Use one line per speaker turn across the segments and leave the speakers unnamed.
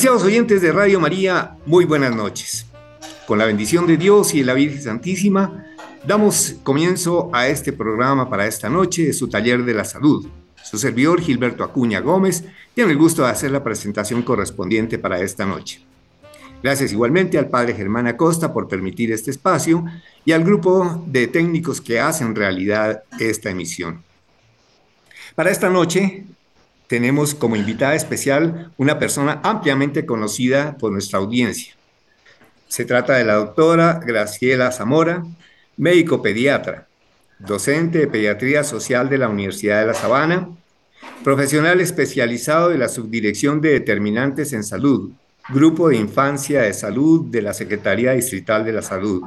Apreciados oyentes de Radio María, muy buenas noches. Con la bendición de Dios y de la Virgen Santísima, damos comienzo a este programa para esta noche de su taller de la salud. Su servidor Gilberto Acuña Gómez tiene el gusto de hacer la presentación correspondiente para esta noche. Gracias igualmente al padre Germán Acosta por permitir este espacio y al grupo de técnicos que hacen realidad esta emisión. Para esta noche tenemos como invitada especial una persona ampliamente conocida por nuestra audiencia. Se trata de la doctora Graciela Zamora, médico pediatra, docente de pediatría social de la Universidad de La Sabana, profesional especializado de la Subdirección de Determinantes en Salud, Grupo de Infancia de Salud de la Secretaría Distrital de la Salud,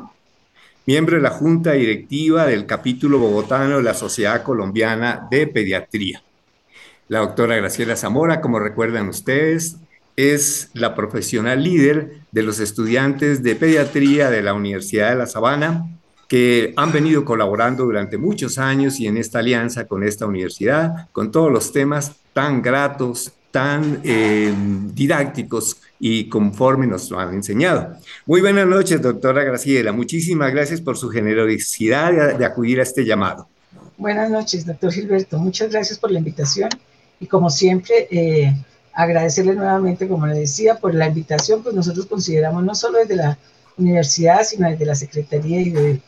miembro de la Junta Directiva del capítulo bogotano de la Sociedad Colombiana de Pediatría. La doctora Graciela Zamora, como recuerdan ustedes, es la profesional líder de los estudiantes de pediatría de la Universidad de La Sabana, que han venido colaborando durante muchos años y en esta alianza con esta universidad, con todos los temas tan gratos, tan eh, didácticos y conforme nos lo han enseñado. Muy buenas noches, doctora Graciela. Muchísimas gracias por su generosidad de acudir a este llamado.
Buenas noches, doctor Gilberto. Muchas gracias por la invitación y como siempre, eh, agradecerle nuevamente, como le decía, por la invitación, pues nosotros consideramos no solo desde la universidad, sino desde la Secretaría y,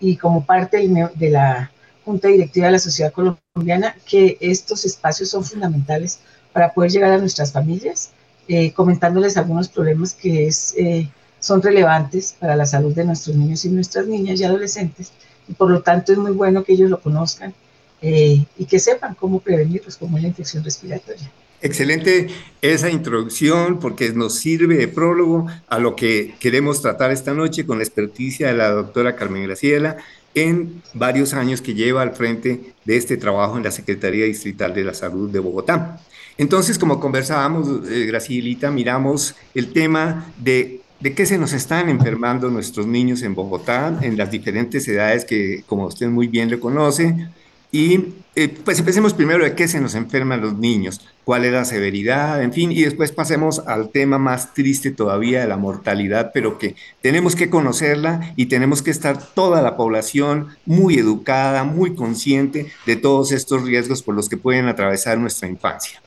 y, como parte de la Junta Directiva de la Sociedad Colombiana, que estos espacios son fundamentales para poder llegar a nuestras familias, eh, comentándoles algunos problemas que es, eh, son relevantes para la salud de nuestros niños y nuestras niñas y adolescentes, y por lo tanto es muy bueno que ellos lo conozcan eh, y que sepan cómo prevenirlos, como la infección respiratoria.
Excelente esa introducción porque nos sirve de prólogo a lo que queremos tratar esta noche con la experticia de la doctora Carmen Graciela en varios años que lleva al frente de este trabajo en la Secretaría Distrital de la Salud de Bogotá. Entonces, como conversábamos, eh, Gracielita, miramos el tema de de qué se nos están enfermando nuestros niños en Bogotá, en las diferentes edades que, como usted muy bien le conoce, y eh, pues empecemos primero de qué se nos enferman los niños, cuál es la severidad, en fin, y después pasemos al tema más triste todavía de la mortalidad, pero que tenemos que conocerla y tenemos que estar toda la población muy educada, muy consciente de todos estos riesgos por los que pueden atravesar nuestra infancia.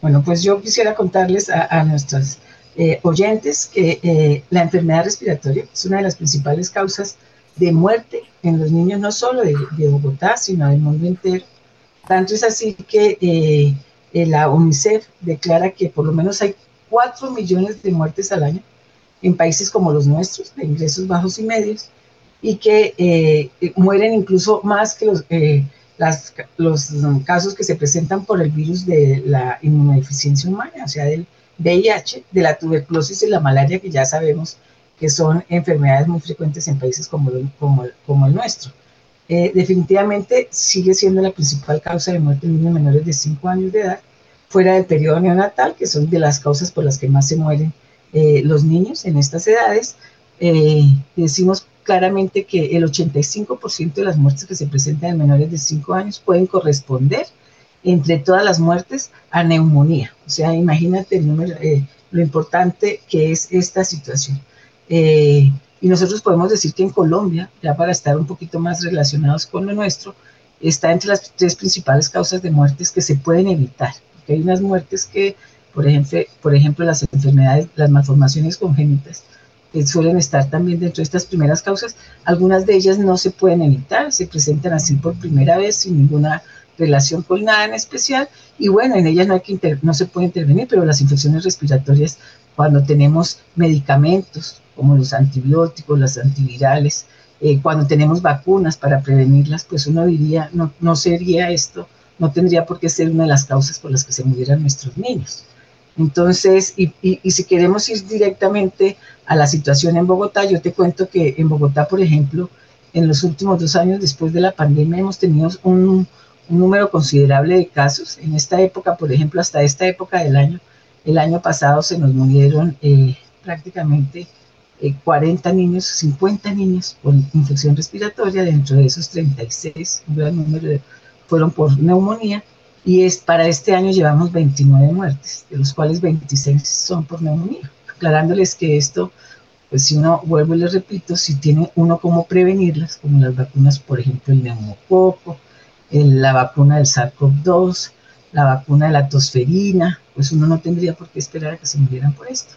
Bueno, pues yo quisiera contarles a, nuestros eh, oyentes que eh, la enfermedad respiratoria es una de las principales causas de muerte en los niños, no solo de, Bogotá, sino del mundo entero. Tanto es así que eh, eh, la UNICEF declara que por lo menos hay 4 millones de muertes al año en países como los nuestros, de ingresos bajos y medios, y que eh, mueren incluso más que los, las, los casos que se presentan por el virus de la inmunodeficiencia humana, o sea, del VIH, de la tuberculosis y la malaria, que ya sabemos que son enfermedades muy frecuentes en países como, como, como el nuestro. Eh, definitivamente sigue siendo la principal causa de muerte en niños menores de 5 años de edad, fuera del periodo neonatal, que son de las causas por las que más se mueren eh, los niños en estas edades. Eh, decimos claramente que el 85% de las muertes que se presentan en menores de 5 años pueden corresponder entre todas las muertes a neumonía. O sea, imagínate el número, lo importante que es esta situación. Eh, y nosotros podemos decir que en Colombia, ya para estar un poquito más relacionados con lo nuestro, está entre las tres principales causas de muertes que se pueden evitar. Porque hay unas muertes que, por ejemplo, por ejemplo las enfermedades, las malformaciones congénitas, que suelen estar también dentro de estas primeras causas. Algunas de ellas no se pueden evitar, se presentan así por primera vez sin ninguna relación con nada en especial. Y bueno, en ellas no, hay que no se puede intervenir, pero las infecciones respiratorias, cuando tenemos medicamentos, como los antibióticos, las antivirales, eh, cuando tenemos vacunas para prevenirlas, pues uno diría, no, no sería esto, no tendría por qué ser una de las causas por las que se murieran nuestros niños. Entonces, y, y, si queremos ir directamente a la situación en Bogotá, yo te cuento que en Bogotá, por ejemplo, en los últimos dos años después de la pandemia hemos tenido un, un número considerable de casos. En esta época, por ejemplo, hasta esta época del año, el año pasado se nos murieron eh, prácticamente 40 eh, niños, 50 niños con infección respiratoria, dentro de esos 36, un gran número fueron por neumonía, y es, para este año llevamos 29 muertes, de los cuales 26 son por neumonía, aclarándoles que esto, pues si uno, vuelvo y les repito, si tiene uno cómo prevenirlas, como las vacunas, por ejemplo, el neumococo, la vacuna del SARS-CoV-2, la vacuna de la tosferina, pues uno no tendría por qué esperar a que se murieran por esto.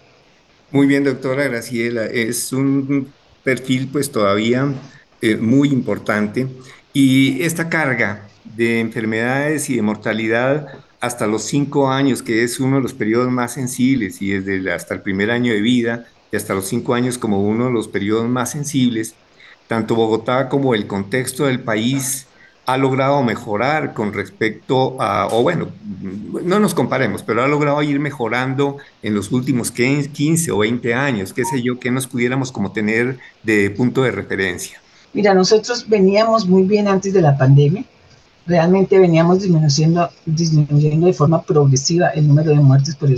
Muy bien, doctora Graciela, es un perfil pues todavía eh, muy importante. Y esta carga de enfermedades y de mortalidad hasta los cinco años, que es uno de los periodos más sensibles, y desde hasta el primer año de vida y hasta los cinco años como uno de los periodos más sensibles, tanto Bogotá como el contexto del país ha logrado mejorar con respecto a, o bueno, no nos comparemos, pero ha logrado ir mejorando en los últimos 15 o 20 años, qué sé yo, que nos pudiéramos como tener de punto de referencia.
Mira, nosotros veníamos muy bien antes de la pandemia, realmente veníamos disminuyendo, disminuyendo de forma progresiva el número de muertes por,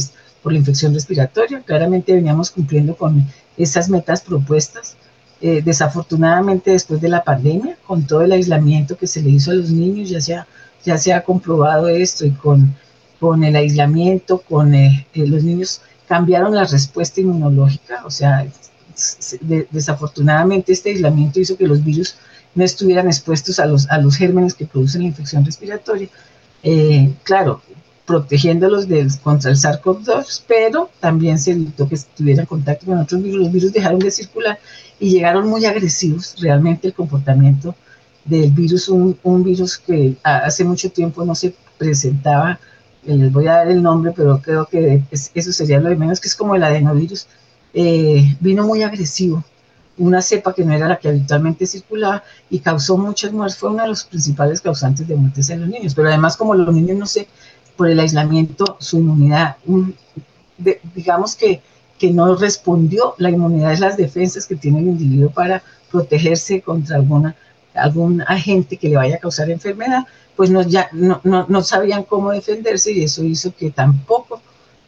por la infección respiratoria, claramente veníamos cumpliendo con esas metas propuestas eh, desafortunadamente después de la pandemia, con todo el aislamiento que se le hizo a los niños, ya se ha, ya se ha comprobado esto y con, con el aislamiento, con eh, eh, los niños cambiaron la respuesta inmunológica, o sea, desafortunadamente este aislamiento hizo que los virus no estuvieran expuestos a los, a los gérmenes que producen la infección respiratoria. claro, protegiéndolos de, contra el SARS-CoV-2, pero también se evitó que tuvieran contacto con otros virus. Los virus dejaron de circular y llegaron muy agresivos realmente el comportamiento del virus, un, un virus que hace mucho tiempo no se presentaba, eh, les voy a dar el nombre, pero creo que eso sería lo de menos, que es como el adenovirus, eh, vino muy agresivo, una cepa que no era la que habitualmente circulaba y causó muchas muertes, fue uno de los principales causantes de muertes en los niños, pero además como los niños no se por el aislamiento su inmunidad, digamos que, que no respondió, la inmunidad es las defensas que tiene el individuo para protegerse contra alguna, algún agente que le vaya a causar enfermedad, pues no, ya, no, no, no sabían cómo defenderse y eso hizo que tampoco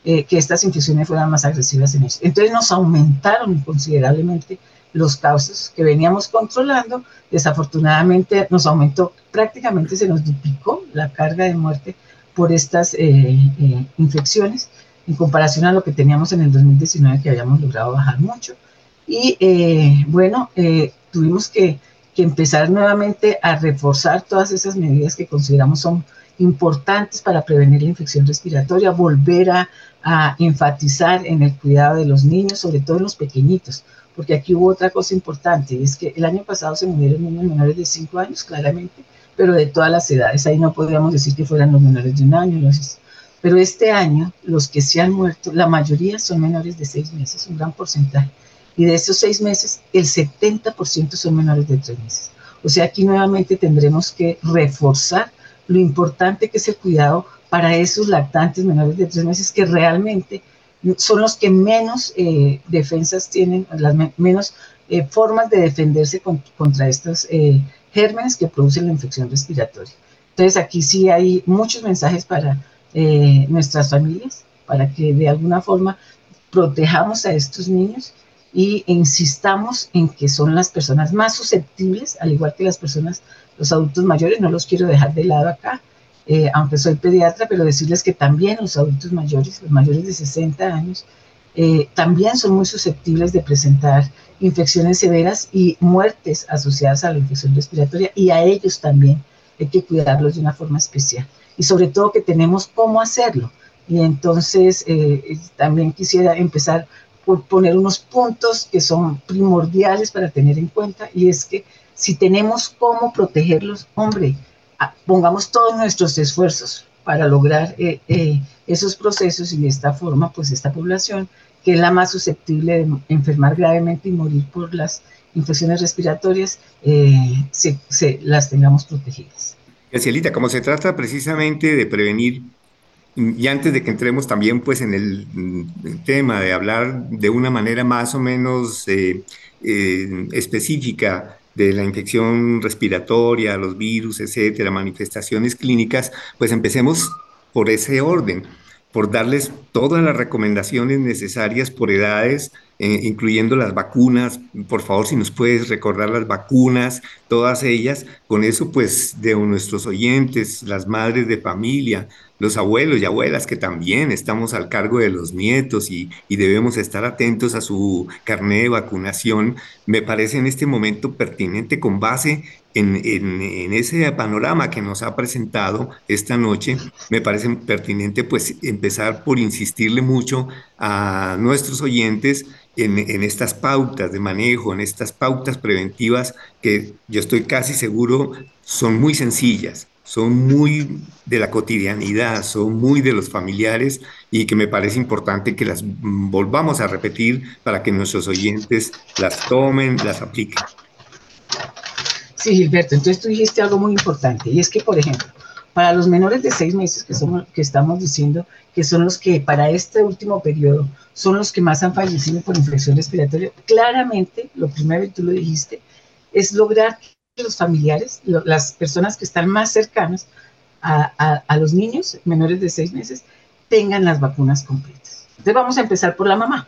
eh, que estas infecciones fueran más agresivas en ellos. Entonces nos aumentaron considerablemente los casos que veníamos controlando, desafortunadamente nos aumentó, prácticamente se nos duplicó la carga de muerte por estas eh, eh, infecciones en comparación a lo que teníamos en el 2019 que habíamos logrado bajar mucho. Y eh, bueno, tuvimos que, que, empezar nuevamente a reforzar todas esas medidas que consideramos son importantes para prevenir la infección respiratoria, volver a, a enfatizar en el cuidado de los niños, sobre todo en los pequeñitos, porque aquí hubo otra cosa importante, y es que el año pasado se murieron niños menores de 5 años, claramente, pero de todas las edades. Ahí no podríamos decir que fueran los menores de un año. Pero este año, los que se han muerto, la mayoría son menores de seis meses, un gran porcentaje. Y de esos seis meses, el 70% son menores de tres meses. O sea, aquí nuevamente tendremos que reforzar lo importante que es el cuidado para esos lactantes menores de tres meses que realmente son los que menos eh, defensas tienen, las menos eh, formas de defenderse contra estos eh, gérmenes que producen la infección respiratoria. Entonces aquí sí hay muchos mensajes para eh, nuestras familias, para que de alguna forma protejamos a estos niños y insistamos en que son las personas más susceptibles, al igual que las personas, los adultos mayores, no los quiero dejar de lado acá, eh, aunque soy pediatra, pero decirles que también los adultos mayores, los mayores de 60 años, eh, también son muy susceptibles de presentar infecciones severas y muertes asociadas a la infección respiratoria y a ellos también hay que cuidarlos de una forma especial y sobre todo que tenemos cómo hacerlo. Y entonces eh, también quisiera empezar por poner unos puntos que son primordiales para tener en cuenta y es que si tenemos cómo protegerlos, hombre, ah, pongamos todos nuestros esfuerzos para lograr eh, eh, esos procesos y de esta forma, pues esta población que es la más susceptible de enfermar gravemente y morir por las infecciones respiratorias, eh, se, las tengamos protegidas.
Gracielita, como se trata precisamente de prevenir, y antes de que entremos también pues en el, tema de hablar de una manera más o menos eh, eh, específica de la infección respiratoria, los virus, etcétera, manifestaciones clínicas, pues empecemos por ese orden por darles todas las recomendaciones necesarias por edades, eh, incluyendo las vacunas. Por favor, si nos puedes recordar las vacunas, todas ellas. Con eso, pues, de nuestros oyentes, las madres de familia, los abuelos y abuelas que también estamos al cargo de los nietos y, debemos estar atentos a su carnet de vacunación, me parece en este momento pertinente con base en, en, ese panorama que nos ha presentado esta noche, me parece pertinente pues empezar por insistirle mucho a nuestros oyentes en, en, estas pautas de manejo, en estas pautas preventivas que yo estoy casi seguro son muy sencillas, son muy de la cotidianidad, son muy de los familiares y que me parece importante que las volvamos a repetir para que nuestros oyentes las tomen, las apliquen.
Sí, Gilberto, entonces tú dijiste algo muy importante y es que, por ejemplo, para los menores de seis meses que, somos, que estamos diciendo que son los que para este último periodo son los que más han fallecido por infección respiratoria, claramente, lo primero que tú lo dijiste, es lograr los familiares, las personas que están más cercanas a, los niños menores de seis meses, tengan las vacunas completas. Entonces vamos a empezar por la mamá.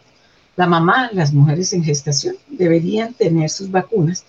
La mamá, las mujeres en gestación, deberían tener sus vacunas.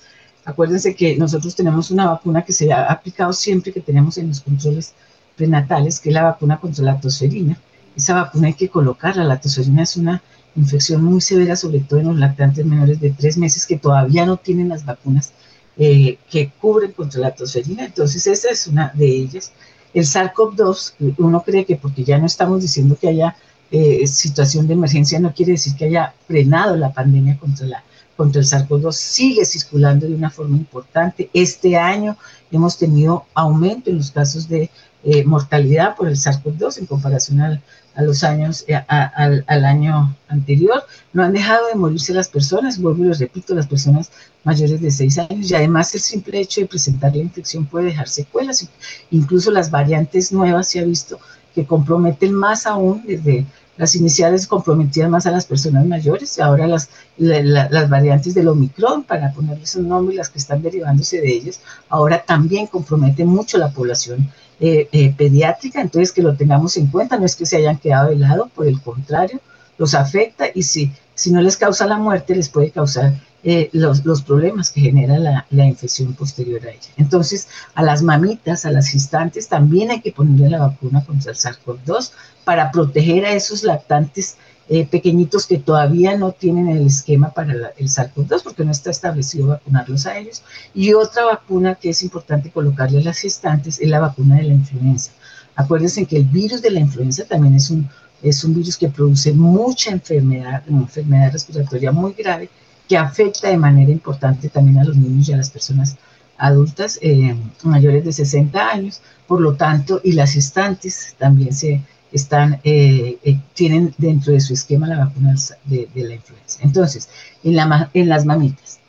Acuérdense que nosotros tenemos una vacuna que se ha aplicado siempre que tenemos en los controles prenatales, que es la vacuna contra la tosferina. Esa vacuna hay que colocarla. La tosferina es una infección muy severa, sobre todo en los lactantes menores de tres meses que todavía no tienen las vacunas eh, que cubren contra la tosferina. Entonces, esa es una de ellas. El SARS-CoV-2, uno cree que porque ya no estamos diciendo que haya eh, situación de emergencia, no quiere decir que haya frenado la pandemia contra, la, contra el SARS-CoV-2, sigue circulando de una forma importante. Este año hemos tenido aumento en los casos de eh, mortalidad por el SARS-CoV-2 en comparación al, a los años, eh, al, año anterior. No han dejado de morirse las personas, vuelvo y les repito, las personas mayores de 6 años y además el simple hecho de presentar la infección puede dejar secuelas. Incluso las variantes nuevas se ha visto que comprometen más aún desde las iniciales comprometían más a las personas mayores, ahora las, las variantes del Omicron, para ponerles un nombre, las que están derivándose de ellas, ahora también comprometen mucho la población eh, eh, pediátrica, entonces que lo tengamos en cuenta, no es que se hayan quedado de lado, por el contrario, los afecta y si, si no les causa la muerte, les puede causar eh, los, los, problemas que genera la, la, infección posterior a ella. Entonces, a las mamitas, a las gestantes, también hay que ponerle la vacuna contra el SARS-CoV-2 para proteger a esos lactantes eh, pequeñitos que todavía no tienen el esquema para el SARS-CoV-2 porque no está establecido vacunarlos a ellos. Y otra vacuna que es importante colocarle a las gestantes es la vacuna de la influenza. Acuérdense que el virus de la influenza también es un, es un virus que produce mucha enfermedad, una enfermedad respiratoria muy grave que afecta de manera importante también a los niños y a las personas adultas eh, mayores de 60 años. Por lo tanto, y las gestantes también se están, eh, eh, tienen dentro de su esquema la vacuna de, la influenza. Entonces, en, la, en las mamitas,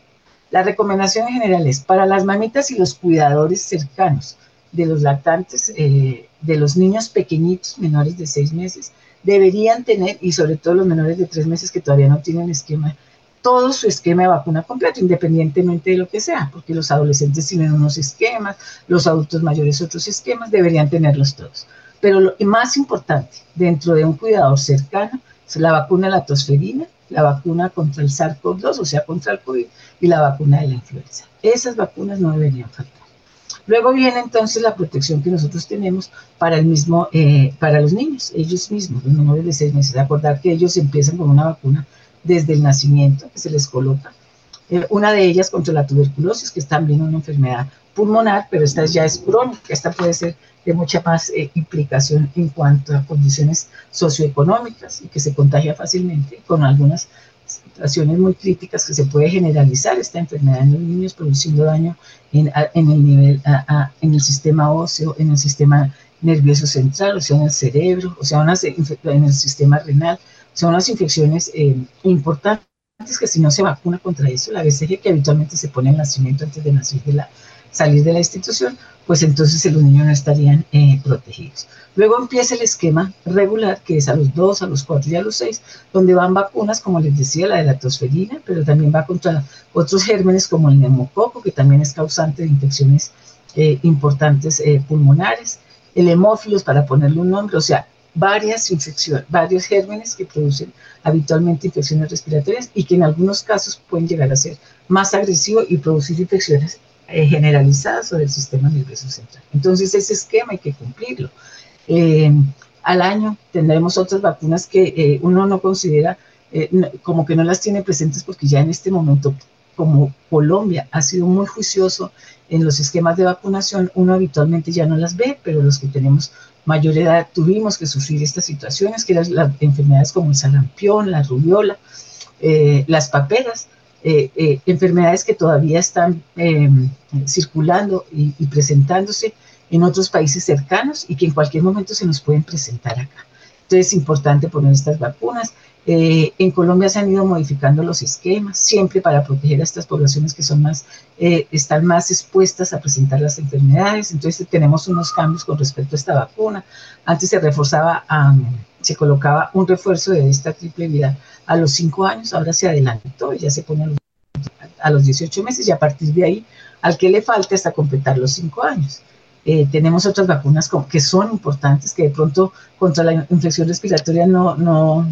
la recomendación en general es para las mamitas y los cuidadores cercanos de los lactantes, eh, de los niños pequeñitos, menores de seis meses, deberían tener, y sobre todo los menores de tres meses que todavía no tienen esquema, todo su esquema de vacuna completo, independientemente de lo que sea, porque los adolescentes tienen unos esquemas, los adultos mayores otros esquemas, deberían tenerlos todos. Pero lo más importante, dentro de un cuidador cercano, es la vacuna de la tosferina, la vacuna contra el SARS-CoV-2, o sea, contra el COVID, y la vacuna de la influenza. Esas vacunas no deberían faltar. Luego viene entonces la protección que nosotros tenemos para el mismo, eh, para los niños, ellos mismos, los menores de seis meses. Acordar que ellos empiezan con una vacuna desde el nacimiento que se les coloca. Eh, una de ellas contra la tuberculosis, que es también una enfermedad pulmonar, pero esta ya es crónica, esta puede ser de mucha más eh, implicación en cuanto a condiciones socioeconómicas y que se contagia fácilmente con algunas situaciones muy críticas que se puede generalizar esta enfermedad en los niños produciendo daño en, en el nivel en el sistema óseo, en el sistema nervioso central, o sea, en el cerebro, o sea, unas, en el sistema renal, son unas infecciones eh, importantes que si no se vacuna contra eso, la BCG que habitualmente se pone en nacimiento antes de nacer de la, salir de la institución, pues entonces los niños no estarían eh, protegidos. Luego empieza el esquema regular, que es a los 2, a los 4 y a los 6, donde van vacunas, como les decía, la de la tosferina, pero también va contra otros gérmenes como el neumococo, que también es causante de infecciones eh, importantes eh, pulmonares, el hemófilos, para ponerle un nombre, o sea, varias infecciones, varios gérmenes que producen habitualmente infecciones respiratorias y que en algunos casos pueden llegar a ser más agresivos y producir infecciones eh, generalizadas sobre el sistema nervioso central. Entonces ese esquema hay que cumplirlo. Eh, al año tendremos otras vacunas que eh, uno no considera como que no las tiene presentes porque ya en este momento como Colombia ha sido muy juicioso en los esquemas de vacunación, uno habitualmente ya no las ve, pero los que tenemos mayor edad tuvimos que sufrir estas situaciones, que eran las enfermedades como el sarampión, la rubiola, eh, las paperas, eh, eh, enfermedades que todavía están em, circulando y, presentándose en otros países cercanos y que en cualquier momento se nos pueden presentar acá. Entonces es importante poner estas vacunas. Eh, en Colombia se han ido modificando los esquemas, siempre para proteger a estas poblaciones que son más, están más expuestas a presentar las enfermedades. Entonces tenemos unos cambios con respecto a esta vacuna. Antes se reforzaba, se colocaba un refuerzo de esta triple vida a los 5 años, ahora se adelantó y ya se pone a los, a los 18 meses y a partir de ahí al que le falta hasta completar los 5 años. Eh, tenemos otras vacunas que son importantes, que de pronto contra la infección respiratoria no, no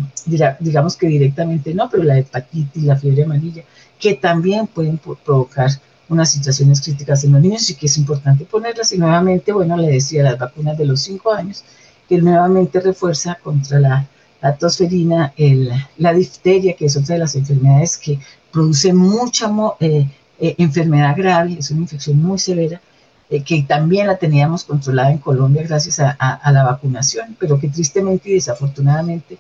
digamos que directamente no, pero la hepatitis, la fiebre amarilla, que también pueden provocar unas situaciones críticas en los niños y que es importante ponerlas. Y nuevamente, bueno, le decía las vacunas de los 5 años, que nuevamente refuerza contra la, la tosferina, el, la difteria, que es otra de las enfermedades que produce mucha eh, eh, enfermedad grave, es una infección muy severa, eh, que también la teníamos controlada en Colombia gracias a, la vacunación, pero que tristemente y desafortunadamente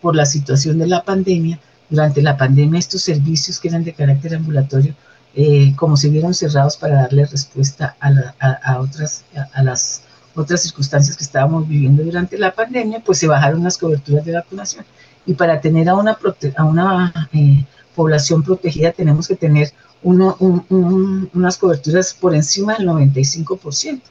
por la situación de la pandemia, durante la pandemia estos servicios que eran de carácter ambulatorio, eh, como se vieron cerrados para darle respuesta a, otras, a, las otras circunstancias que estábamos viviendo durante la pandemia, pues se bajaron las coberturas de vacunación. Y para tener a una, a una eh, población protegida tenemos que tener unas coberturas por encima del 95%.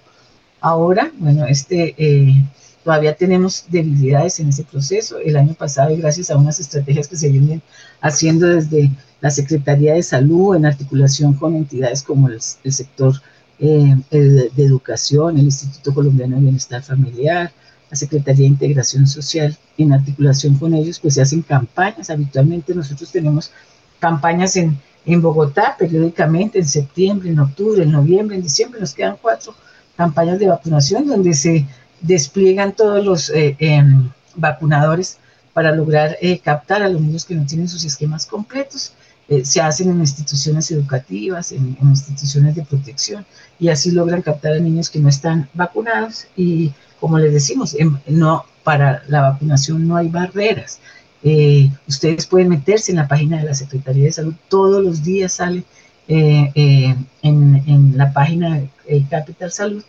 Ahora, bueno, este, eh, todavía tenemos debilidades en ese proceso. El año pasado, y gracias a unas estrategias que se vienen haciendo desde la Secretaría de Salud en articulación con entidades como el, sector eh, de educación, el Instituto Colombiano de Bienestar Familiar, la Secretaría de Integración Social, en articulación con ellos, pues se hacen campañas. Habitualmente nosotros tenemos campañas en en Bogotá periódicamente en septiembre, en octubre, en noviembre, en diciembre. Nos quedan cuatro campañas de vacunación donde se despliegan todos los eh, em, vacunadores para lograr eh, captar a los niños que no tienen sus esquemas completos. Eh, se hacen en instituciones educativas, en, instituciones de protección, y así logran captar a niños que no están vacunados. Y como les decimos, em, no, para la vacunación no hay barreras. Eh, ustedes pueden meterse en la página de la Secretaría de Salud, todos los días sale eh, en, la página de Capital Salud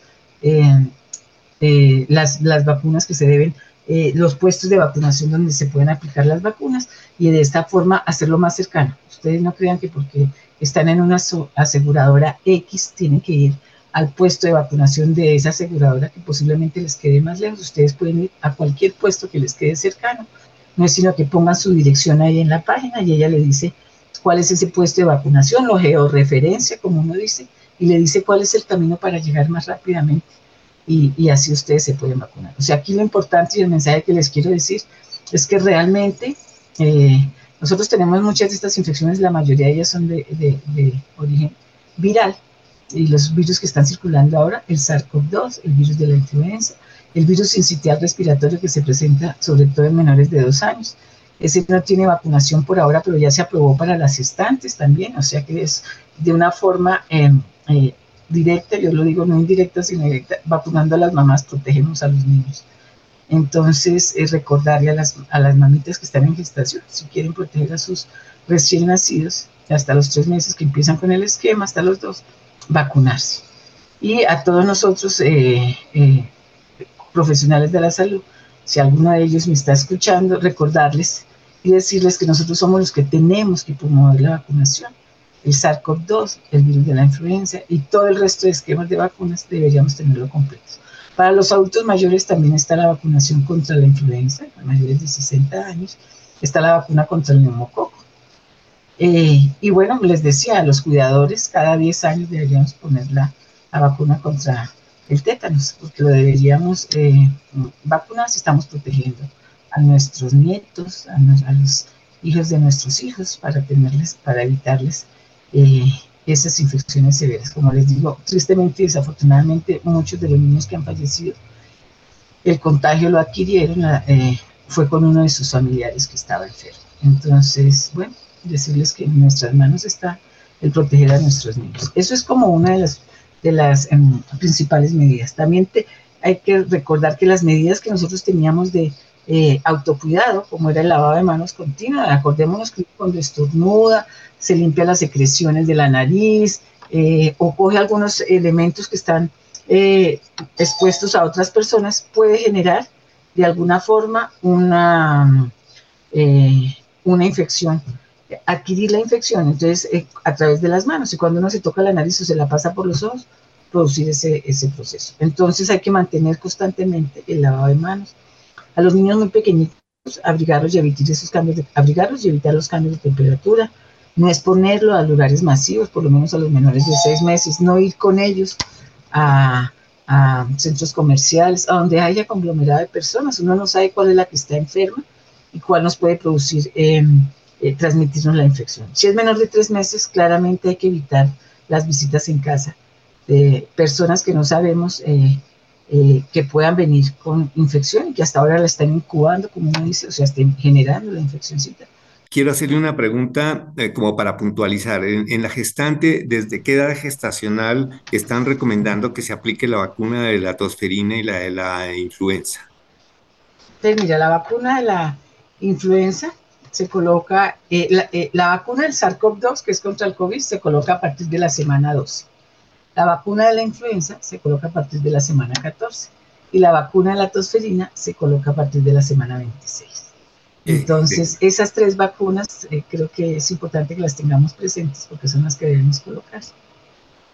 las, las, vacunas que se deben, los puestos de vacunación donde se pueden aplicar las vacunas y de esta forma hacerlo más cercano. Ustedes no crean que porque están en una aseguradora X tienen que ir al puesto de vacunación de esa aseguradora que posiblemente les quede más lejos. Ustedes pueden ir a cualquier puesto que les quede cercano no es sino que pongan su dirección ahí en la página y ella le dice cuál es ese puesto de vacunación, lo georreferencia, como uno dice, y le dice cuál es el camino para llegar más rápidamente y, así ustedes se pueden vacunar. O sea, aquí lo importante y el mensaje que les quiero decir es que realmente eh, nosotros tenemos muchas de estas infecciones, la mayoría de ellas son de, de origen viral, y los virus que están circulando ahora, el SARS-CoV-2, el virus de la influenza, el virus sincitial respiratorio que se presenta sobre todo en menores de dos años. Ese no tiene vacunación por ahora, pero ya se aprobó para las estantes también, o sea que es de una forma em, eh, directa, yo lo digo no indirecta, sino directa, vacunando a las mamás, protegemos a los niños. Entonces, es recordarle a las, a las mamitas que están en gestación, si quieren proteger a sus recién nacidos, hasta los tres meses que empiezan con el esquema, hasta los dos, vacunarse. Y a todos nosotros, eh, eh, profesionales de la salud, si alguno de ellos me está escuchando, recordarles y decirles que nosotros somos los que tenemos que promover la vacunación. El SARS-CoV-2, el virus de la influenza y todo el resto de esquemas de vacunas deberíamos tenerlo completo. Para los adultos mayores también está la vacunación contra la influenza, para mayores de 60 años, está la vacuna contra el neumococo. Eh, y bueno, les decía, a los cuidadores cada 10 años deberíamos poner la, la vacuna contra el tétanos, porque lo deberíamos eh, vacunar si estamos protegiendo a nuestros nietos, a, los hijos de nuestros hijos, para tenerles, para evitarles eh, esas infecciones severas. Como les digo, tristemente y desafortunadamente, muchos de los niños que han fallecido, el contagio lo adquirieron, eh, fue con uno de sus familiares que estaba enfermo. Entonces, bueno, decirles que en nuestras manos está el proteger a nuestros niños. Eso es como una de las, de las em, principales medidas. También hay que recordar que las medidas que nosotros teníamos de eh, autocuidado, como era el lavado de manos continua, acordémonos que cuando estornuda, se limpia las secreciones de la nariz eh, o coge algunos elementos que están eh, expuestos a otras personas, puede generar de alguna forma una, una infección adquirir la infección, entonces a través de las manos, y cuando uno se toca la nariz o se la pasa por los ojos, producir ese, ese proceso. Entonces hay que mantener constantemente el lavado de manos. A los niños muy pequeñitos, abrigarlos y evitar esos cambios de, abrigarlos y evitar los cambios de temperatura, no exponerlo a lugares masivos, por lo menos a los menores de seis meses, no ir con ellos a, a centros comerciales, a donde haya conglomerado de personas. Uno no sabe cuál es la que está enferma y cuál nos puede producir eh, eh, transmitirnos la infección. Si es menor de tres meses, claramente hay que evitar las visitas en casa de personas que no sabemos eh, eh, que puedan venir con infección y que hasta ahora la están incubando, como uno dice, o sea, estén generando la infeccióncita.
Quiero hacerle una pregunta como para puntualizar. En, la gestante, ¿desde qué edad gestacional están recomendando que se aplique la vacuna de la tosferina y la de la influenza?
Pues mira, la vacuna de la influenza se coloca, eh, eh, la, vacuna del SARS-CoV-2, que es contra el COVID, se coloca a partir de la semana 12. La vacuna de la influenza se coloca a partir de la semana 14. Y la vacuna de la tosferina se coloca a partir de la semana 26. Eh, Entonces, esas tres vacunas creo que es importante que las tengamos presentes porque son las que debemos colocar.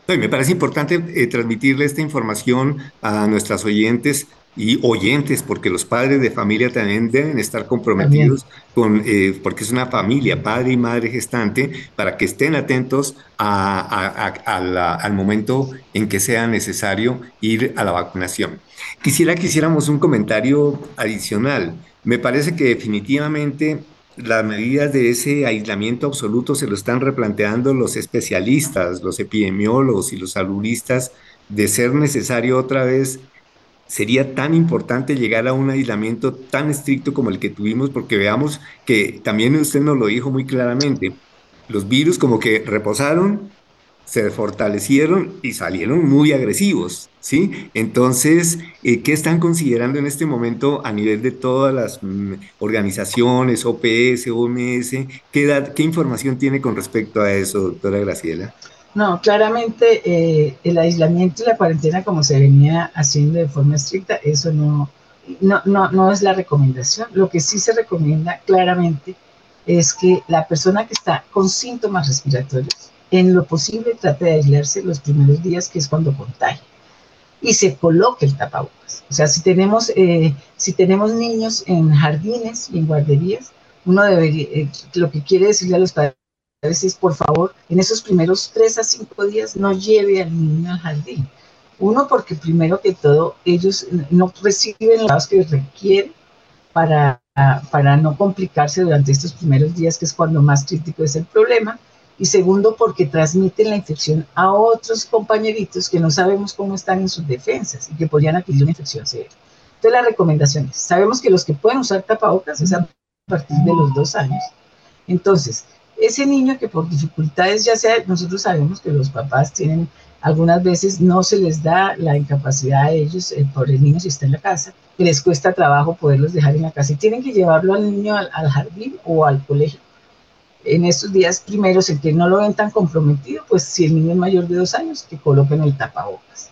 me parece importante transmitirle esta información a nuestras oyentes y oyentes, porque los padres de familia también deben estar comprometidos con, eh, porque es una familia, padre y madre gestante, para que estén atentos al momento en que sea necesario ir a la vacunación. Quisiera que hiciéramos un comentario adicional. Me parece que definitivamente las medidas de ese aislamiento absoluto se lo están replanteando los especialistas, los epidemiólogos y los saludistas, de ser necesario otra vez sería tan importante llegar a un aislamiento tan estricto como el que tuvimos, porque veamos que también usted nos lo dijo muy claramente, los virus como que reposaron, se fortalecieron y salieron muy agresivos, ¿sí? Entonces, eh, ¿qué están considerando en este momento a nivel de todas las mm, organizaciones, OPS, OMS? ¿Qué, ¿Qué información tiene con respecto a eso, doctora Graciela?
No, claramente eh, el aislamiento y la cuarentena como se venía haciendo de forma estricta, eso no, no, no, no es la recomendación. Lo que sí se recomienda claramente es que la persona que está con síntomas respiratorios, en lo posible trate de aislarse los primeros días, que es cuando contagia, y se coloque el tapabocas. O sea, si tenemos, eh, si tenemos niños en jardines y en guarderías, uno debería, eh, lo que quiere decirle a los padres veces, por favor, en esos primeros tres a cinco días no lleve al niño al jardín. Uno, porque primero que todo, ellos no reciben los que requieren para, para no complicarse durante estos primeros días, que es cuando más crítico es el problema. Y segundo, porque transmiten la infección a otros compañeritos que no sabemos cómo están en sus defensas y que podrían adquirir una infección severa. Entonces, las recomendaciones. Sabemos que los que pueden usar tapabocas es a partir de los dos años. Entonces, ese niño que por dificultades, ya sea, nosotros sabemos que los papás tienen, algunas veces no se les da la incapacidad a ellos eh, por el niño si está en la casa, que les cuesta trabajo poderlos dejar en la casa y tienen que llevarlo al niño al, jardín o al colegio. En estos días primeros, el que no lo ven tan comprometido, pues si el niño es mayor de dos años, que coloquen el tapabocas.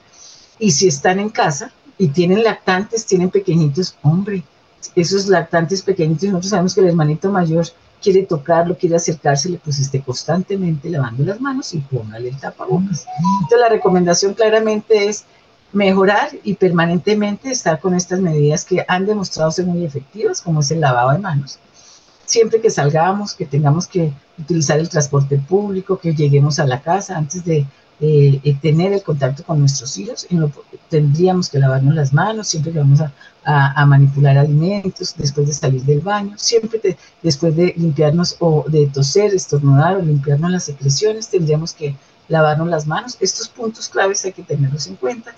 Y si están en casa y tienen lactantes, tienen pequeñitos, hombre, esos lactantes pequeñitos, nosotros sabemos que el hermanito mayor quiere tocarlo, quiere acercársele, pues esté constantemente lavando las manos y póngale el tapabocas. Entonces la recomendación claramente es mejorar y permanentemente estar con estas medidas que han demostrado ser muy efectivas, como es el lavado de manos. Siempre que salgamos, que tengamos que utilizar el transporte público, que lleguemos a la casa antes de eh, eh, tener el contacto con nuestros hijos, tendríamos que lavarnos las manos, siempre que vamos a, manipular alimentos, después de salir del baño, siempre después de limpiarnos o de toser, estornudar o limpiarnos las secreciones, tendríamos que lavarnos las manos. Estos puntos claves hay que tenerlos en cuenta.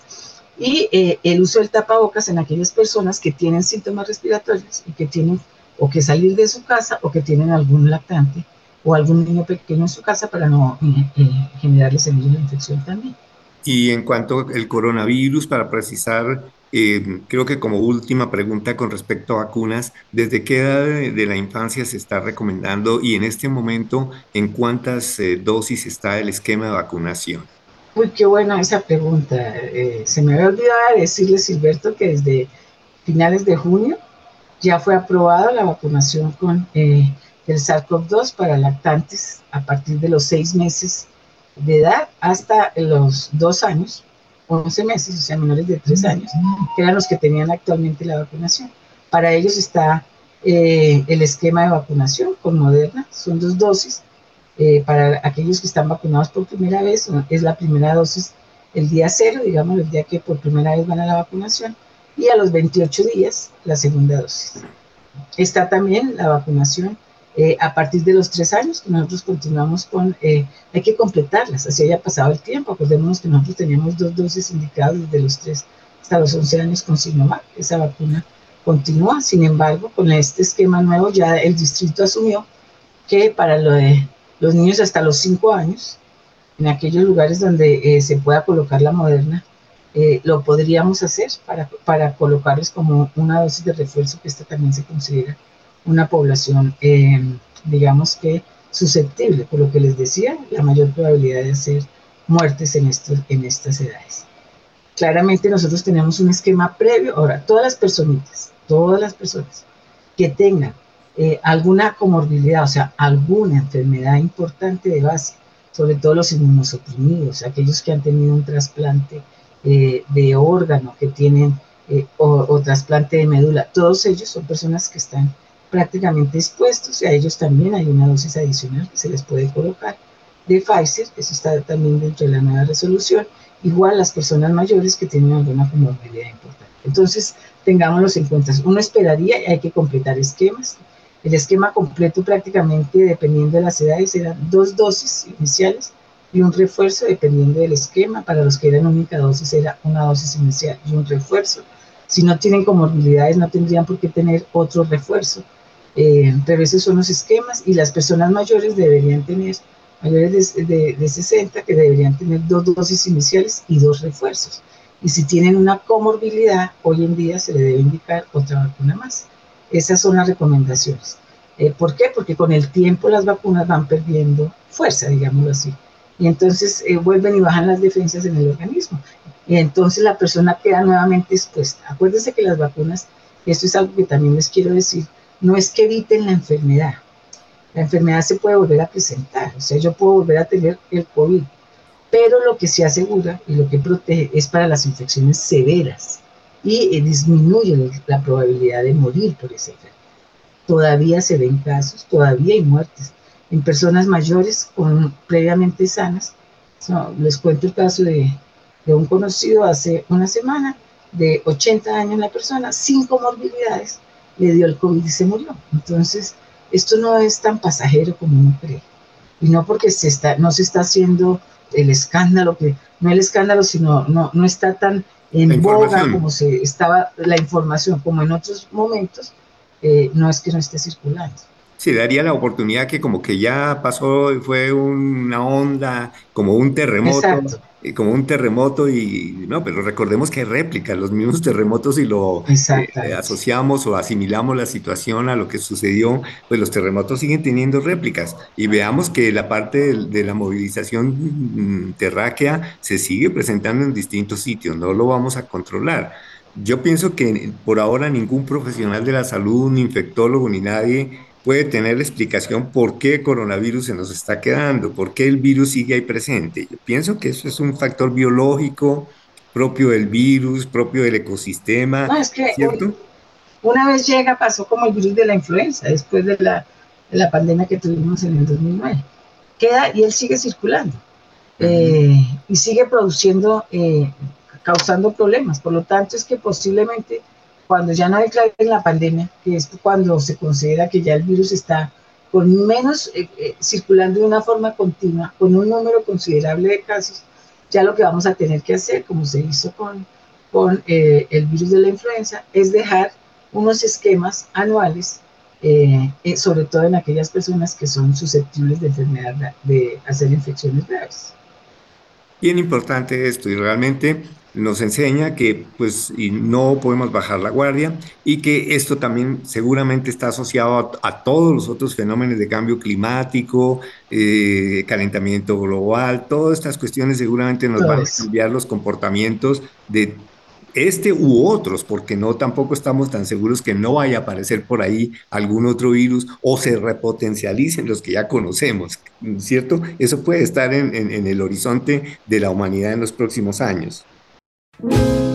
Y eh, el uso del tapabocas en aquellas personas que tienen síntomas respiratorios y que tienen o que salir de su casa o que tienen algún lactante o algún niño pequeño en su casa para no eh, eh, generarles el virus de infección también.
Y en cuanto al coronavirus, para precisar, eh, creo que como última pregunta con respecto a vacunas, ¿desde qué edad de, la infancia se está recomendando y en este momento en cuántas dosis está el esquema de vacunación?
Uy, qué buena esa pregunta. se me había olvidado decirle, Silberto, que desde finales de junio ya fue aprobada la vacunación con el SARS-CoV-2 para lactantes a partir de los seis meses de edad hasta los dos años, 11 meses, o sea, menores de tres años, que eran los que tenían actualmente la vacunación. Para ellos está eh, el esquema de vacunación con Moderna, son dos dosis. Eh, para aquellos que están vacunados por primera vez, es la primera dosis el día cero, digamos, el día que por primera vez van a la vacunación, y a los 28 días la segunda dosis. Está también la vacunación eh, a partir de los tres años, que nosotros continuamos con, eh, hay que completarlas, así haya pasado el tiempo. Acordémonos que nosotros teníamos dos dosis indicadas desde los tres hasta los 11 años con Sinovac, esa vacuna continúa. Sin embargo, con este esquema nuevo ya el distrito asumió que para los niños hasta los cinco años, en aquellos lugares donde eh, se pueda colocar la moderna, lo podríamos hacer para, para colocarles como una dosis de refuerzo, que esta también se considera una población, eh, digamos que susceptible, por lo que les decía, la mayor probabilidad de hacer muertes en, estos, en estas edades. Claramente nosotros tenemos un esquema previo, ahora, todas las personitas, todas las personas que tengan eh, alguna comorbilidad, o sea, alguna enfermedad importante de base, sobre todo los inmunosuprimidos, aquellos que han tenido un trasplante eh, de órgano, que tienen o trasplante de médula, todos ellos son personas que están prácticamente expuestos y a ellos también hay una dosis adicional que se les puede colocar de Pfizer, eso está también dentro de la nueva resolución, igual las personas mayores que tienen alguna comorbilidad importante. Entonces, tengámoslos en cuenta. Uno esperaría y hay que completar esquemas. El esquema completo prácticamente, dependiendo de las edades, eran dos dosis iniciales y un refuerzo dependiendo del esquema. Para los que eran única dosis era una dosis inicial y un refuerzo. Si no tienen comorbilidades no tendrían por qué tener otro refuerzo eh, pero esos son los esquemas y las personas mayores deberían tener, mayores de, de, 60, que deberían tener dos dosis iniciales y dos refuerzos. Y si tienen una comorbilidad, hoy en día se le debe indicar otra vacuna más. Esas son las recomendaciones. Eh, ¿Por qué? Porque con el tiempo las vacunas van perdiendo fuerza, digámoslo así. Y entonces eh, vuelven y bajan las defensas en el organismo. Y entonces la persona queda nuevamente expuesta. Acuérdense que las vacunas, esto es algo que también les quiero decir, no es que eviten la enfermedad. La enfermedad se puede volver a presentar, o sea, yo puedo volver a tener el COVID, pero lo que se asegura y lo que protege es para las infecciones severas y eh, disminuye la probabilidad de morir por esa enfermedad. Todavía se ven casos, todavía hay muertes en personas mayores con, previamente sanas. les cuento el caso de, de un conocido hace una semana, de 80 años la persona, sin comorbilidades, le dio el COVID y se murió. Entonces, esto no es tan pasajero como uno cree. Y no porque se está, no se está haciendo el escándalo, que no el escándalo, sino no, no está tan en boga como se estaba la información, como en otros momentos, eh, no es que no esté circulando.
Sí, daría la oportunidad que como que ya pasó, fue una onda, como un terremoto. Exacto como un terremoto y no, pero recordemos que hay réplicas, los mismos terremotos y lo eh, asociamos o asimilamos la situación a lo que sucedió, pues los terremotos siguen teniendo réplicas y veamos que la parte de, la movilización mm, terráquea se sigue presentando en distintos sitios, no lo vamos a controlar. Yo pienso que por ahora ningún profesional de la salud, ni infectólogo, ni nadie puede tener la explicación por qué el coronavirus se nos está quedando, por qué el virus sigue ahí presente. Yo pienso que eso es un factor biológico propio del virus, propio del ecosistema, no, es que ¿cierto?
Una vez llega, pasó como el virus de la influenza, después de la, de la pandemia que tuvimos en el 2009. Queda y él sigue circulando. eh, y sigue produciendo, eh, causando problemas. Por lo tanto, es que posiblemente cuando ya no en la pandemia, que es cuando se considera que ya el virus está con menos circulando de una forma continua, con un número considerable de casos, ya lo que vamos a tener que hacer, como se hizo con, con el virus de la influenza, es dejar unos esquemas anuales eh, eh, sobre todo en aquellas personas que son susceptibles de enfermedad, de hacer infecciones graves.
Bien importante esto y realmente nos enseña que pues y no podemos bajar la guardia y que esto también seguramente está asociado a, todos los otros fenómenos de cambio climático, eh, calentamiento global, todas estas cuestiones seguramente nos van a cambiar los comportamientos de este u otros, porque no tampoco estamos tan seguros que no vaya a aparecer por ahí algún otro virus o se repotencialicen los que ya conocemos, ¿cierto? Eso puede estar en, en el horizonte de la humanidad en los próximos años. Después de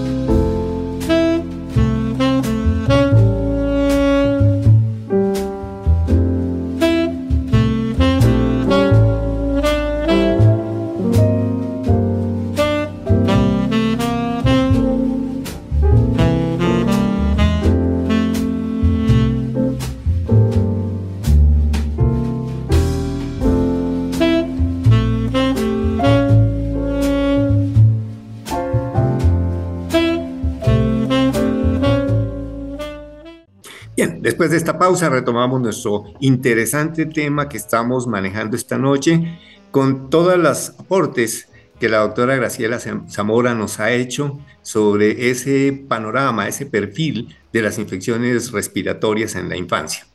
pausa retomamos nuestro interesante tema que estamos manejando esta noche con todos los aportes que la doctora Graciela Zamora nos ha hecho sobre ese panorama, ese perfil de las infecciones respiratorias en la infancia.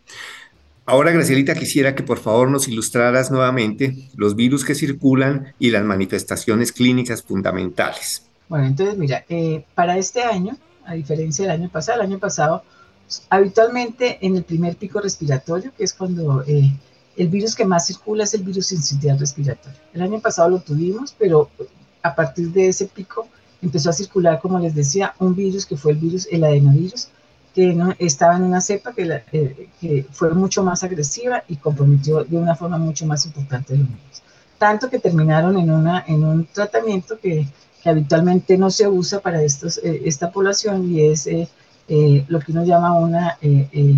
Ahora, Gracielita, quisiera que por favor nos ilustraras nuevamente los virus que circulan y las manifestaciones clínicas fundamentales.
Bueno, entonces mira, eh, para este año, a diferencia del año pasado, el año pasado Habitualmente en el primer pico respiratorio, que es cuando eh, el virus que más circula es el virus sincitial respiratorio. El año pasado lo tuvimos, pero a partir de ese pico empezó a circular, como les decía, un virus que fue el virus, el adenovirus, que estaba en una cepa que, eh, que, fue mucho más agresiva y comprometió de una forma mucho más importante los niños. Tanto que terminaron en, una, en un tratamiento que, que habitualmente no se usa para estos, eh, esta población y es eh, lo que uno llama una eh, eh,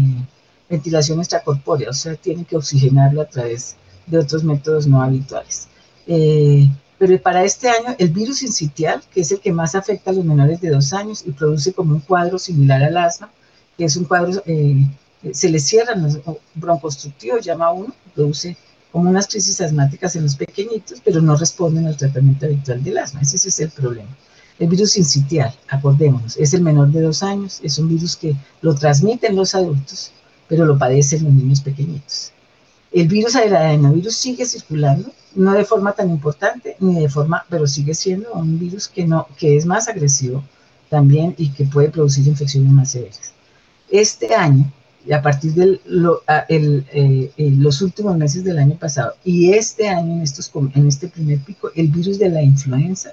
ventilación extracorpórea, o sea, tiene que oxigenarlo a través de otros métodos no habituales. pero para este año, el virus incitial, que es el que más afecta a los menores de dos años y produce como un cuadro similar al asma, que es un cuadro, se le cierran los broncostructivos, llama uno, produce como unas crisis asmáticas en los pequeñitos, pero no responden al tratamiento habitual del asma. Ese es el problema. El virus incitial, acordémonos, es el menor de dos años, es un virus que lo transmiten los adultos, pero lo padecen los niños pequeñitos. El virus del adenovirus sigue circulando, no de forma tan importante, ni de forma, pero sigue siendo un virus que, no, que es más agresivo también y que puede producir infecciones más severas. Este año, a partir de eh, los últimos meses del año pasado y este año, en, estos, en este primer pico, el virus de la influenza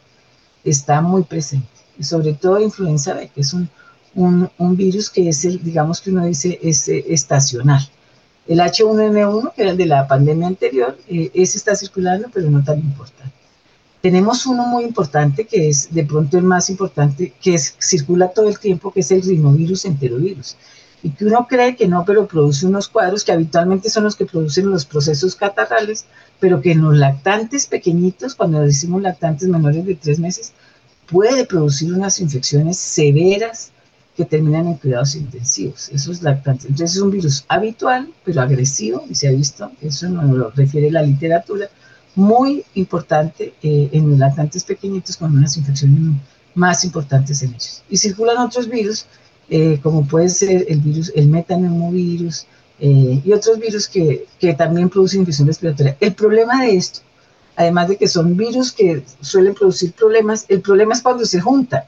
está muy presente, y sobre todo influenza B, que es un, un, virus que es el, digamos que uno dice, es eh, estacional. El H1N1, que era el de la pandemia anterior, eh, ese está circulando, pero no tan importante. Tenemos uno muy importante, que es de pronto el más importante, que es, circula todo el tiempo, que es el rinovirus enterovirus. Y que uno cree que no, pero produce unos cuadros que habitualmente son los que producen los procesos catarrales, pero que en los lactantes pequeñitos, cuando decimos lactantes menores de tres meses, puede producir unas infecciones severas que terminan en cuidados intensivos, esos lactantes. Entonces es un virus habitual, pero agresivo, y se ha visto, eso nos lo refiere la literatura, muy importante eh, en los lactantes pequeñitos con unas infecciones más importantes en ellos. Y circulan otros virus, eh, como puede ser el virus, el metaneumovirus, eh, y otros virus que, que también producen infección respiratoria. El problema de esto, además de que son virus que suelen producir problemas, el problema es cuando se juntan,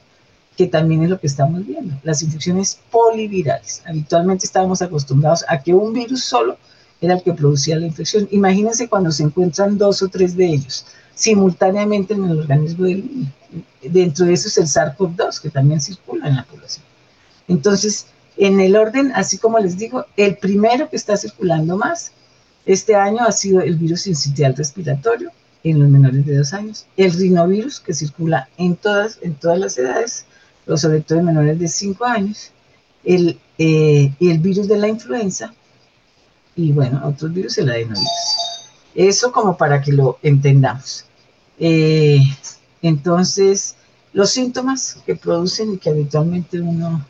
que también es lo que estamos viendo, las infecciones polivirales. Habitualmente estábamos acostumbrados a que un virus solo era el que producía la infección. Imagínense cuando se encuentran dos o tres de ellos simultáneamente en el organismo del niño. Dentro de eso es el SARS-CoV-2, que también circula en la población. Entonces, en el orden, así como les digo, el primero que está circulando más este año ha sido el virus incitial respiratorio, en los menores de dos años, el rinovirus que circula en todas, en todas las edades, pero sobre todo en menores de cinco años, el, eh, el virus de la influenza y bueno, otros virus, el adenovirus. Eso como para que lo entendamos. Eh, entonces, los síntomas que producen y que habitualmente uno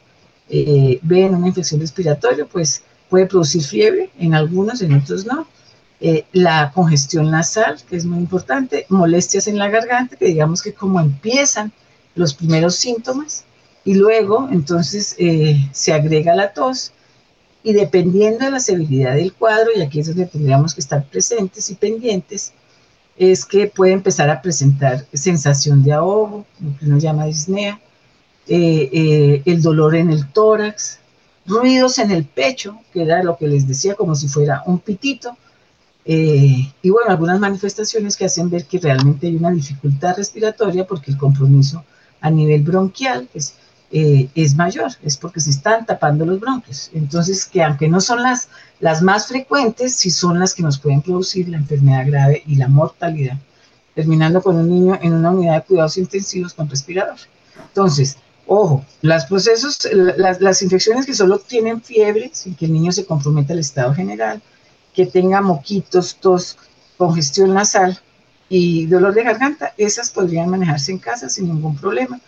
eh, ve en una infección respiratoria, pues puede producir fiebre en algunos, en otros no. Eh, la congestión nasal, que es muy importante, molestias en la garganta, que digamos que como empiezan los primeros síntomas, y luego entonces se agrega la tos, y dependiendo de la severidad del cuadro, y aquí es donde tendríamos que estar presentes y pendientes, es que puede empezar a presentar sensación de ahogo, lo que uno llama disnea, eh, eh, el dolor en el tórax, ruidos en el pecho, que era lo que les decía, como si fuera un pitito, eh, y bueno, algunas manifestaciones que hacen ver que realmente hay una dificultad respiratoria porque el compromiso a nivel bronquial, es eh, es mayor, es porque se están tapando los bronquios. Entonces, que aunque no son las, las más frecuentes, sí son las que nos pueden producir la enfermedad grave y la mortalidad, terminando con un niño en una unidad de cuidados intensivos con respirador. Entonces, ojo, los procesos, las, las infecciones que solo tienen fiebre, sin que el niño se comprometa al estado general, que tenga moquitos, tos, congestión nasal y dolor de garganta, esas podrían manejarse en casa sin ningún problema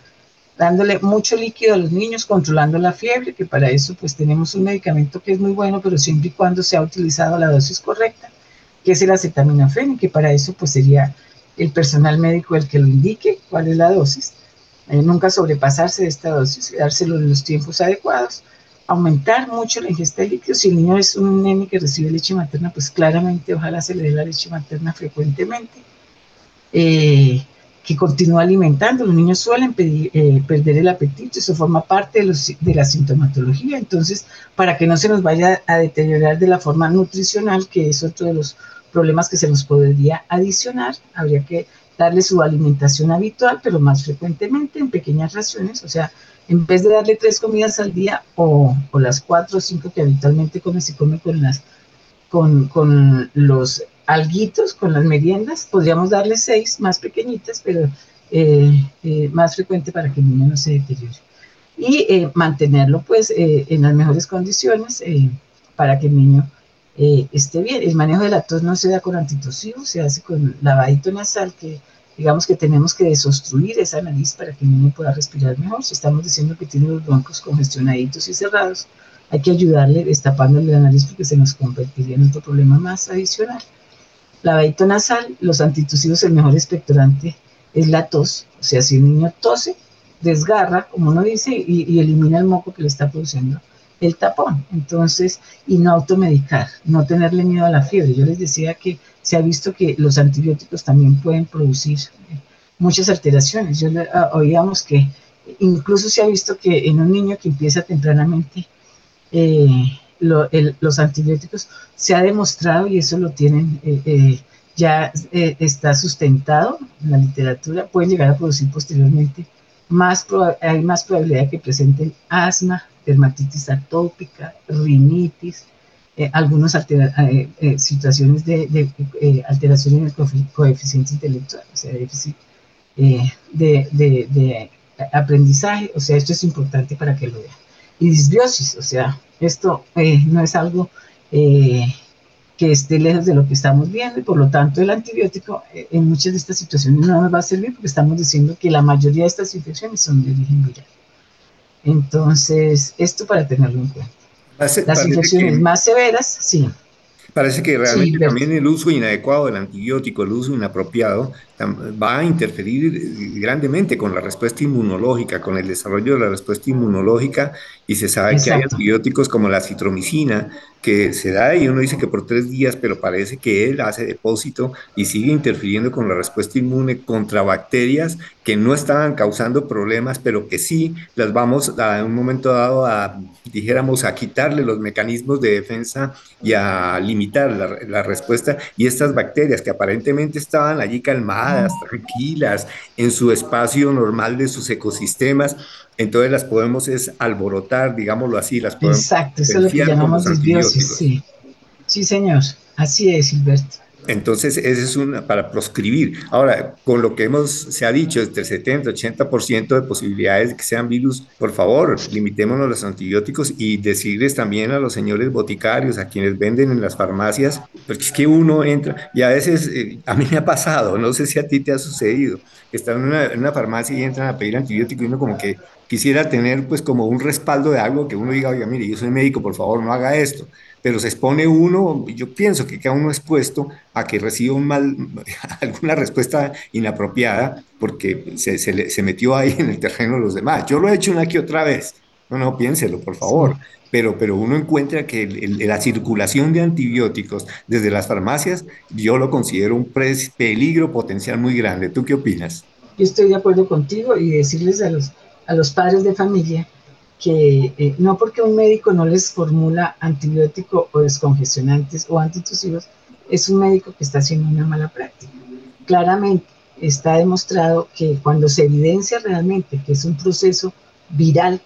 dándole mucho líquido a los niños, controlando la fiebre, que para eso pues tenemos un medicamento que es muy bueno, pero siempre y cuando se ha utilizado la dosis correcta, que es el acetaminofén, y que para eso pues sería el personal médico el que lo indique cuál es la dosis, eh, nunca sobrepasarse de esta dosis, dárselo en los tiempos adecuados, aumentar mucho la ingesta de líquidos, si el niño es un nene que recibe leche materna, pues claramente ojalá se le dé la leche materna frecuentemente, eh, que continúa alimentando. Los niños suelen eh, perder el apetito, eso forma parte de, de, la sintomatología. Entonces, para que no se nos vaya a deteriorar de la forma nutricional, que es otro de los problemas que se nos podría adicionar, habría que darle su alimentación habitual, pero más frecuentemente en pequeñas raciones, o sea, en vez de darle tres comidas al día o, las cuatro o cinco que habitualmente come, se come con las con, con los alguitos con las meriendas, podríamos darle seis más pequeñitas, pero eh, eh, más frecuente para que el niño no se deteriore. Y eh, mantenerlo pues en las mejores condiciones para que el niño esté bien. El manejo de la tos no se da con antitosivos, se hace con lavadito nasal, que digamos que tenemos que desobstruir esa nariz para que el niño pueda respirar mejor. Si estamos diciendo que tiene los broncos congestionaditos y cerrados, hay que ayudarle destapándole la nariz porque se nos convertiría en otro problema más adicional lavadito nasal, los antitusivos, el mejor expectorante es la tos. O sea, si el niño tose, desgarra, como uno dice, y, elimina el moco que le está produciendo el tapón. Entonces, y no automedicar, no tenerle miedo a la fiebre. Yo les decía que se ha visto que los antibióticos también pueden producir eh, muchas alteraciones. Yo ah, oíamos que incluso se ha visto que en un niño que empieza tempranamente eh, los antibióticos, se ha demostrado, y eso lo tienen, eh, eh, ya eh, está sustentado en la literatura, pueden llegar a producir posteriormente más, hay más probabilidad de que presenten asma, dermatitis atópica, rinitis, algunas situaciones de, de alteración en el coeficiente intelectual, o sea, déficit de, de, aprendizaje, o sea, esto es importante para que lo vean. Y disbiosis, o sea, esto eh, no es algo eh, que esté lejos de lo que estamos viendo y por lo tanto el antibiótico eh, en muchas de estas situaciones no nos va a servir porque estamos diciendo que la mayoría de estas infecciones son de origen viral. Entonces, esto para tenerlo en cuenta. Las infecciones más severas, sí.
Parece que realmente también el uso inadecuado del antibiótico, el uso inapropiado, va a interferir grandemente con la respuesta inmunológica, con el desarrollo de la respuesta inmunológica, y se sabe que hay antibióticos como la citromicina, que se da y uno dice que por tres días, pero parece que él hace depósito y sigue interfiriendo con la respuesta inmune contra bacterias que no estaban causando problemas, pero que sí las vamos a, en un momento dado a, dijéramos, a quitarle los mecanismos de defensa y a limitar la, la respuesta. Y estas bacterias que aparentemente estaban allí calmadas, tranquilas, en su espacio normal de sus ecosistemas, entonces las podemos es alborotar, digámoslo así, las podemos
Exacto, eso es lo que llamamos desbiosis, sí. Sí, señor, así es, Silberto.
Entonces, ese es una para proscribir. Ahora, con lo que hemos, se ha dicho, entre 70 80% de posibilidades de que sean virus, por favor, limitémonos los antibióticos y decirles también a los señores boticarios, a quienes venden en las farmacias, porque es que uno entra, y a veces, eh, a mí me ha pasado, no sé si a ti te ha sucedido, están en una, en una farmacia y entran a pedir antibiótico y uno como que quisiera tener pues como un respaldo de algo que uno diga, oiga, mire, yo soy médico, por favor, no haga esto pero se expone uno, yo pienso que queda uno expuesto a que reciba un mal, alguna respuesta inapropiada porque se, se, metió ahí en el terreno de los demás. Yo lo he hecho una que otra vez, no, no, piénselo, por favor. Pero, pero uno encuentra que la circulación de antibióticos desde las farmacias, yo lo considero un peligro potencial muy grande. ¿Tú qué opinas?
Yo estoy de acuerdo contigo y decirles a los, a los padres de familia que eh, no porque un médico no les formula antibiótico o descongestionantes o antitusivos, es un médico que está haciendo una mala práctica. Claramente está demostrado que cuando se evidencia realmente que es un proceso viral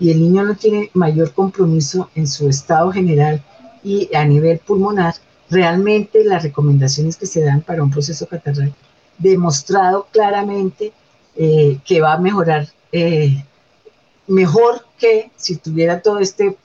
y el niño no tiene mayor compromiso en su estado general y a nivel pulmonar, realmente las recomendaciones que se dan para un proceso catarral, demostrado claramente eh, que va a mejorar eh, mejor que si tuviera todo este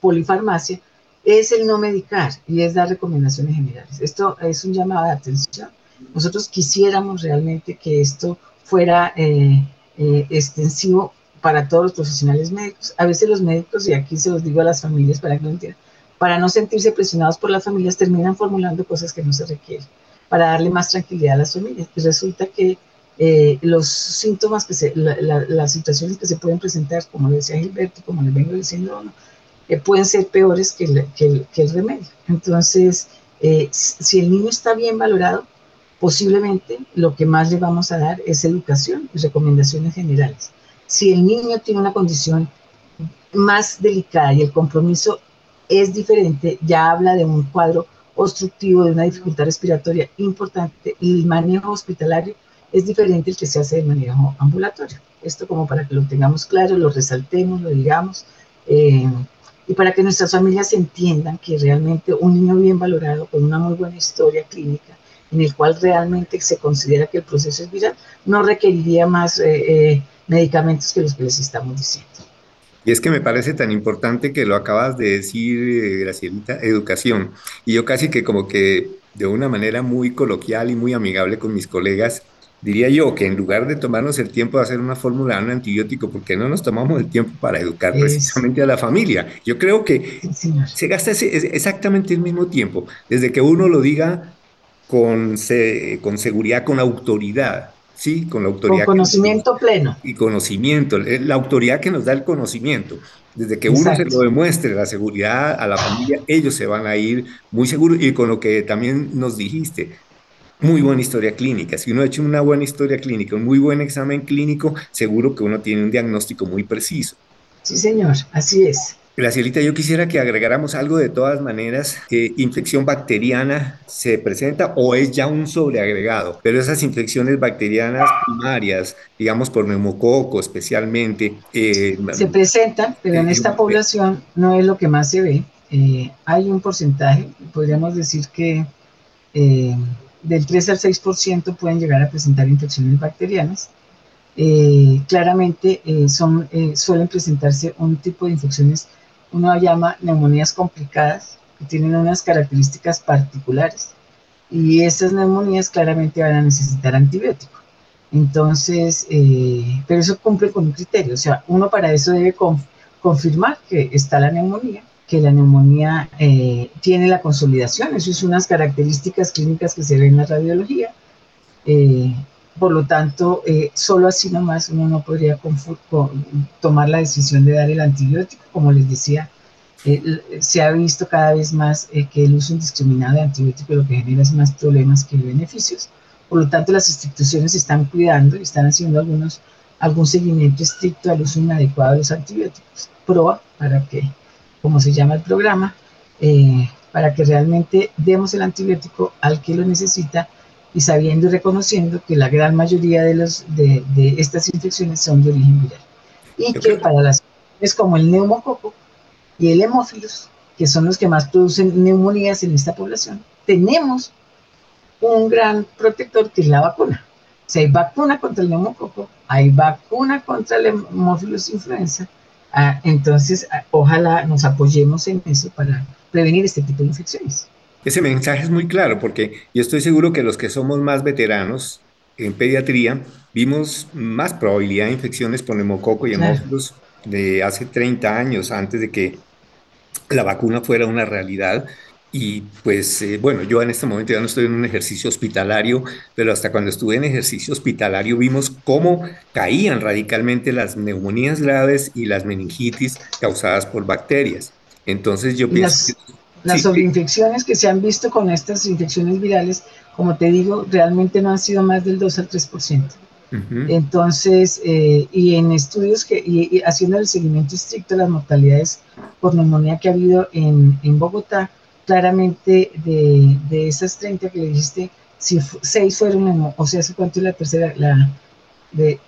polifarmacia, es el no medicar y es dar recomendaciones generales. Esto es un llamado de atención. Nosotros quisiéramos realmente que esto fuera eh, eh, extensivo para todos los profesionales médicos. A veces los médicos, y aquí se los digo a las familias para que lo entiendan, para no sentirse presionados por las familias, terminan formulando cosas que no se requieren, para darle más tranquilidad a las familias. Y resulta que eh, los síntomas, que se, las situaciones que se pueden presentar, como le decía Gilberto, como le vengo diciendo, eh, pueden ser peores que el, que, el, remedio. Entonces, eh, si el niño está bien valorado, posiblemente lo que más le vamos a dar es educación y recomendaciones generales. Si el niño tiene una condición más delicada y el compromiso es diferente, ya habla de un cuadro obstructivo, de una dificultad respiratoria importante el manejo hospitalario es diferente el que se hace de manejo ambulatorio. Esto como para que lo tengamos claro, lo resaltemos, lo digamos, eh, y para que nuestras familias entiendan que realmente un niño bien valorado, con una muy buena historia clínica, en el cual realmente se considera que el proceso es viral, no requeriría más eh, eh, medicamentos que los que les estamos diciendo.
Y es que me parece tan importante que lo acabas de decir, Gracielita, educación. Y yo casi que como que de una manera muy coloquial y muy amigable con mis colegas, diría yo que en lugar de tomarnos el tiempo de hacer una fórmula de un antibiótico, porque no nos tomamos el tiempo para educar precisamente a la familia? Yo creo que se gasta exactamente el mismo tiempo, desde que uno lo diga con, con seguridad, con autoridad. Sí, con la autoridad.
Con conocimiento pleno.
Y conocimiento, eh, la autoridad que nos da el conocimiento. Desde que uno se lo demuestre, la seguridad a la familia, ellos se van a ir muy seguros. Y con lo que también nos dijiste, muy buena historia clínica. Si uno ha hecho una buena historia clínica, un muy buen examen clínico, seguro que uno tiene un diagnóstico muy preciso.
Sí, señor, así es.
Gracielita, yo quisiera que agregáramos algo de todas maneras. ¿Infección bacteriana se presenta o es ya un sobreagregado? Pero esas infecciones bacterianas primarias, digamos por neumococo especialmente.
Eh, se presentan, pero en esta población no es lo que más se ve. Eh, hay un porcentaje, podríamos decir que eh, del 3 al 6% pueden llegar a presentar infecciones bacterianas. Eh, claramente eh, son, eh, suelen presentarse un tipo de infecciones, uno llama neumonías complicadas, que tienen unas características particulares. Y esas neumonías claramente van a necesitar antibiótico. Entonces, pero eso cumple con un criterio, o sea, uno para eso debe confirmar que está la neumonía que la neumonía eh, tiene la consolidación. Eso es unas características clínicas que se ven en la radiología. Eh, por lo tanto, eh, solo así nomás uno no podría tomar la decisión de dar el antibiótico. Como les decía, se ha visto cada vez más que el uso indiscriminado de antibióticos lo que genera es más problemas que beneficios. Por lo tanto, las instituciones están cuidando y están haciendo algunos, algún seguimiento estricto al uso inadecuado de los antibióticos. Proba para que como se llama el programa, eh, para que realmente demos el antibiótico al que lo necesita y sabiendo y reconociendo que la gran mayoría de, los, de, estas infecciones son de origen viral. Y que para las es como el neumococo y el hemófilos, que son los que más producen neumonías en esta población, tenemos un gran protector que es la vacuna. Si hay vacuna contra el neumococo, hay vacuna contra el hemófilos influenza, ah, entonces ah, ojalá nos apoyemos en eso para prevenir este tipo de infecciones.
Ese mensaje es muy claro porque yo estoy seguro que los que somos más veteranos en pediatría vimos más probabilidad de infecciones por neumococo y hemófilos de hace 30 años antes de que la vacuna fuera una realidad. Y pues eh, bueno, yo en este momento ya no estoy en un ejercicio hospitalario, pero hasta cuando estuve en ejercicio hospitalario vimos cómo caían radicalmente las neumonías graves y las meningitis causadas por bacterias. Entonces yo pienso
las, Las sobreinfecciones que se han visto con estas infecciones virales, como te digo, realmente no han sido más del 2 al 3%. Entonces, eh, y en estudios que, y, haciendo el seguimiento estricto de las mortalidades por neumonía que ha habido en, en Bogotá, claramente de, de, esas 30 que le dijiste, si 6 fueron, o sea, ¿cuánto es la tercera? La, de,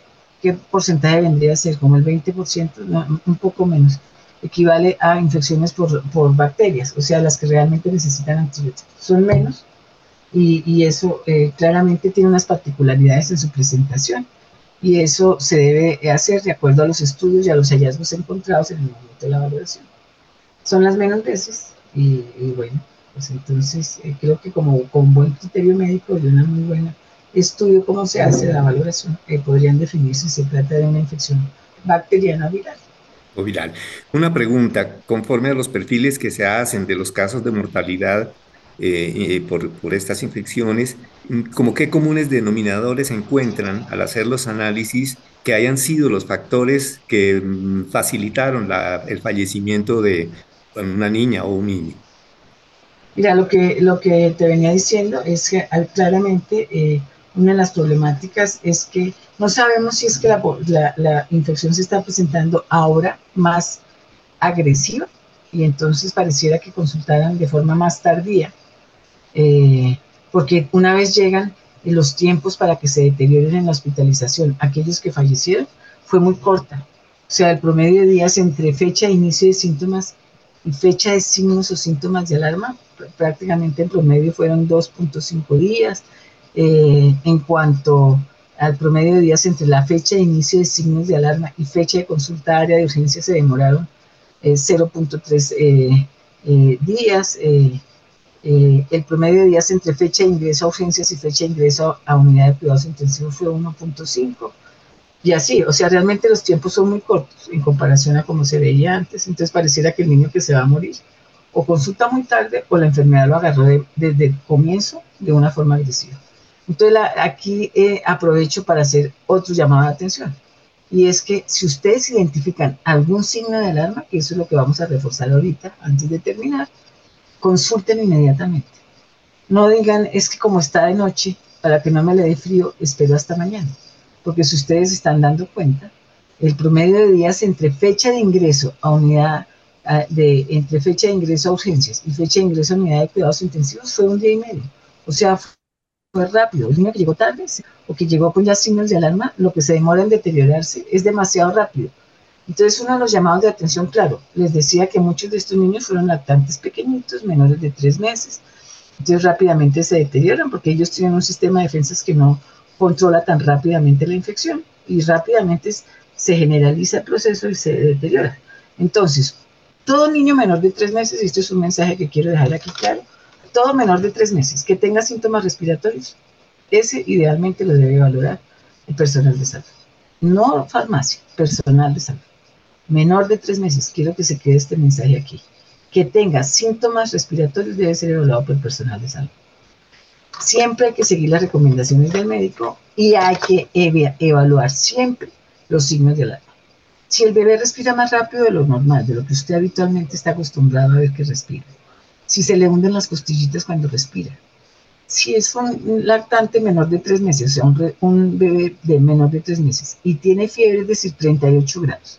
¿Qué porcentaje vendría a ser? Como el 20%, un poco menos. Equivale a infecciones por, por bacterias, o sea, las que realmente necesitan antibióticos. Son menos, y, eso eh, claramente tiene unas particularidades en su presentación y eso se debe hacer de acuerdo a los estudios y a los hallazgos encontrados en el momento de la valoración. Son las menos veces y, bueno, pues entonces eh, creo que como con buen criterio médico y una muy buena estudio cómo se hace la valoración, eh, podrían definir si se trata de una infección bacteriana viral.
O viral. Una pregunta, conforme a los perfiles que se hacen de los casos de mortalidad eh, por, por, estas infecciones, como qué comunes denominadores encuentran al hacer los análisis que hayan sido los factores que mm, facilitaron el fallecimiento de una niña o un niño.
Mira, lo que, lo que te venía diciendo es que claramente eh, una de las problemáticas es que no sabemos si es que la, infección se está presentando ahora más agresiva y entonces pareciera que consultaran de forma más tardía eh, porque una vez llegan los tiempos para que se deterioren en la hospitalización, aquellos que fallecieron, fue muy corta. O sea, el promedio de días entre fecha de inicio de síntomas y fecha de signos o síntomas de alarma, prácticamente en promedio fueron 2.5 días. Eh, en cuanto al promedio de días entre la fecha de inicio de signos de alarma y fecha de consulta área de urgencia se demoraron 0.3 eh, días. Eh, el promedio de días entre fecha de ingreso a urgencias y fecha de ingreso a unidad de cuidados intensivos fue 1.5. Y así, o sea, realmente los tiempos son muy cortos en comparación a como se veía antes. Entonces pareciera que el niño que se va a morir o consulta muy tarde o la enfermedad lo agarró desde el comienzo de una forma agresiva. Entonces aquí eh, aprovecho para hacer otro llamado de atención. Y es que si ustedes identifican algún signo de alarma, que eso es lo que vamos a reforzar ahorita antes de terminar, consulten inmediatamente. No digan, es que como está de noche, para que no me le dé frío, espero hasta mañana. Porque si ustedes están dando cuenta, el promedio de días entre fecha de ingreso a unidad de, entre fecha de ingreso a urgencias y fecha de ingreso a unidad de cuidados intensivos fue un día y medio. O sea, fue rápido. El niño que llegó tarde o que llegó con ya signos de alarma, lo que se demora en deteriorarse es demasiado rápido. Entonces, uno de los llamados de atención, claro, les decía que muchos de estos niños fueron lactantes pequeñitos, menores de tres meses, entonces rápidamente se deterioran porque ellos tienen un sistema de defensas que no controla tan rápidamente la infección y rápidamente se generaliza el proceso y se deteriora. Entonces, todo niño menor de tres meses, y esto es un mensaje que quiero dejar aquí claro, todo menor de tres meses que tenga síntomas respiratorios, ese idealmente lo debe valorar el personal de salud. No farmacia, personal de salud menor de tres meses, quiero que se quede este mensaje aquí, que tenga síntomas respiratorios debe ser evaluado por el personal de salud. Siempre hay que seguir las recomendaciones del médico y hay que evaluar siempre los signos de alarma. Si el bebé respira más rápido de lo normal, de lo que usted habitualmente está acostumbrado a ver que respira, si se le hunden las costillitas cuando respira, si es un lactante menor de tres meses, o sea, un, un bebé de menor de tres meses y tiene fiebre, es decir, 38 grados,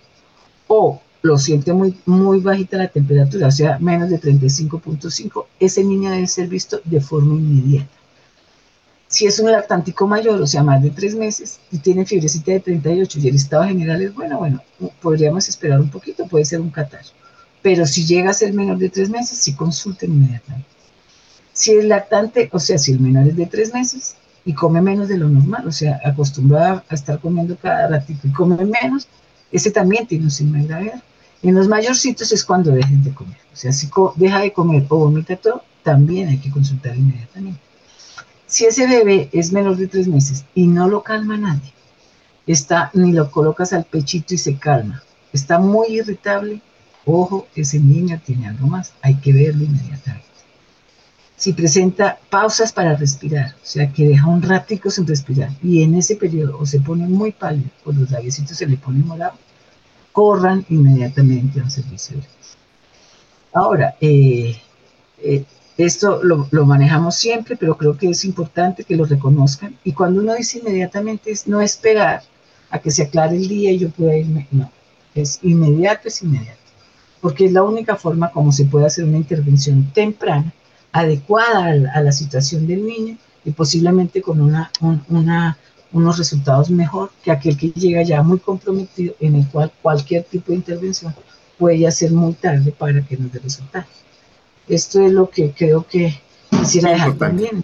o lo siente muy, muy bajita la temperatura, o sea, menos de 35.5, ese niño debe ser visto de forma inmediata. Si es un lactántico mayor, o sea, más de tres meses, y tiene fiebrecita de 38 y el estado general es bueno, bueno, podríamos esperar un poquito, puede ser un catarro. Pero si llega a ser menor de tres meses, sí consulten inmediatamente. Si es lactante, o sea, si el menor es de tres meses y come menos de lo normal, o sea, acostumbrado a estar comiendo cada ratito y come menos, ese también tiene un signo de gravedad. En los mayorcitos es cuando dejen de comer. O sea, si deja de comer o vomita todo, también hay que consultar inmediatamente. Si ese bebé es menor de tres meses y no lo calma nadie, está, ni lo colocas al pechito y se calma, está muy irritable, ojo, ese niño tiene algo más, hay que verlo inmediatamente. Si presenta pausas para respirar, o sea, que deja un ratico sin respirar, y en ese periodo o se pone muy pálido o los labiositos se le ponen morado, corran inmediatamente a un servicio de Ahora, eh, eh, esto lo, manejamos siempre, pero creo que es importante que lo reconozcan. Y cuando uno dice inmediatamente es no esperar a que se aclare el día y yo pueda irme. No, es inmediato, es inmediato. Porque es la única forma como se puede hacer una intervención temprana, adecuada a, la situación del niño y posiblemente con una, unos resultados mejor que aquel que llega ya muy comprometido, en el cual cualquier tipo de intervención puede ser muy tarde para que nos dé resultados. Esto es lo que creo que quisiera dejar también.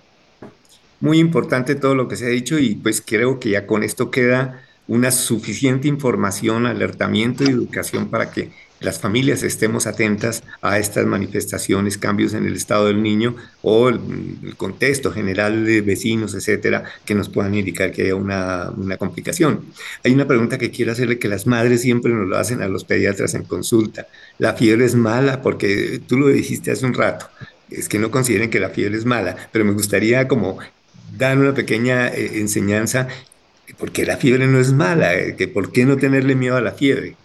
Muy importante todo lo que se ha dicho y pues creo que ya con esto queda una suficiente información, alertamiento y educación para que las familias estemos atentas a estas manifestaciones, cambios en el estado del niño o el, contexto general de vecinos, etcétera, que nos puedan indicar que haya una, una, complicación. Hay una pregunta que quiero hacerle que las madres siempre nos lo hacen a los pediatras en consulta. ¿La fiebre es mala? Porque tú lo dijiste hace un rato. Es que no consideren que la fiebre es mala, pero me gustaría como dar una pequeña eh, enseñanza porque la fiebre no es mala, eh, que por qué no tenerle miedo a la fiebre.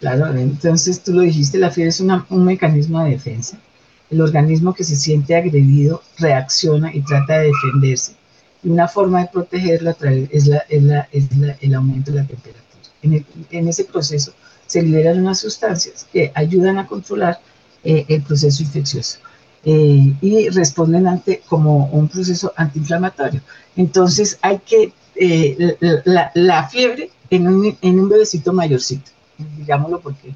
Claro, entonces tú lo dijiste, la fiebre es un mecanismo de defensa. El organismo que se siente agredido reacciona y trata de defenderse. Y una forma de protegerlo es, la, es, el aumento de la temperatura. En, ese proceso se liberan unas sustancias que ayudan a controlar eh, el proceso infeccioso eh, y responden ante como un proceso antiinflamatorio. Entonces hay que eh, la, fiebre en un, en un bebecito mayorcito, digámoslo porque,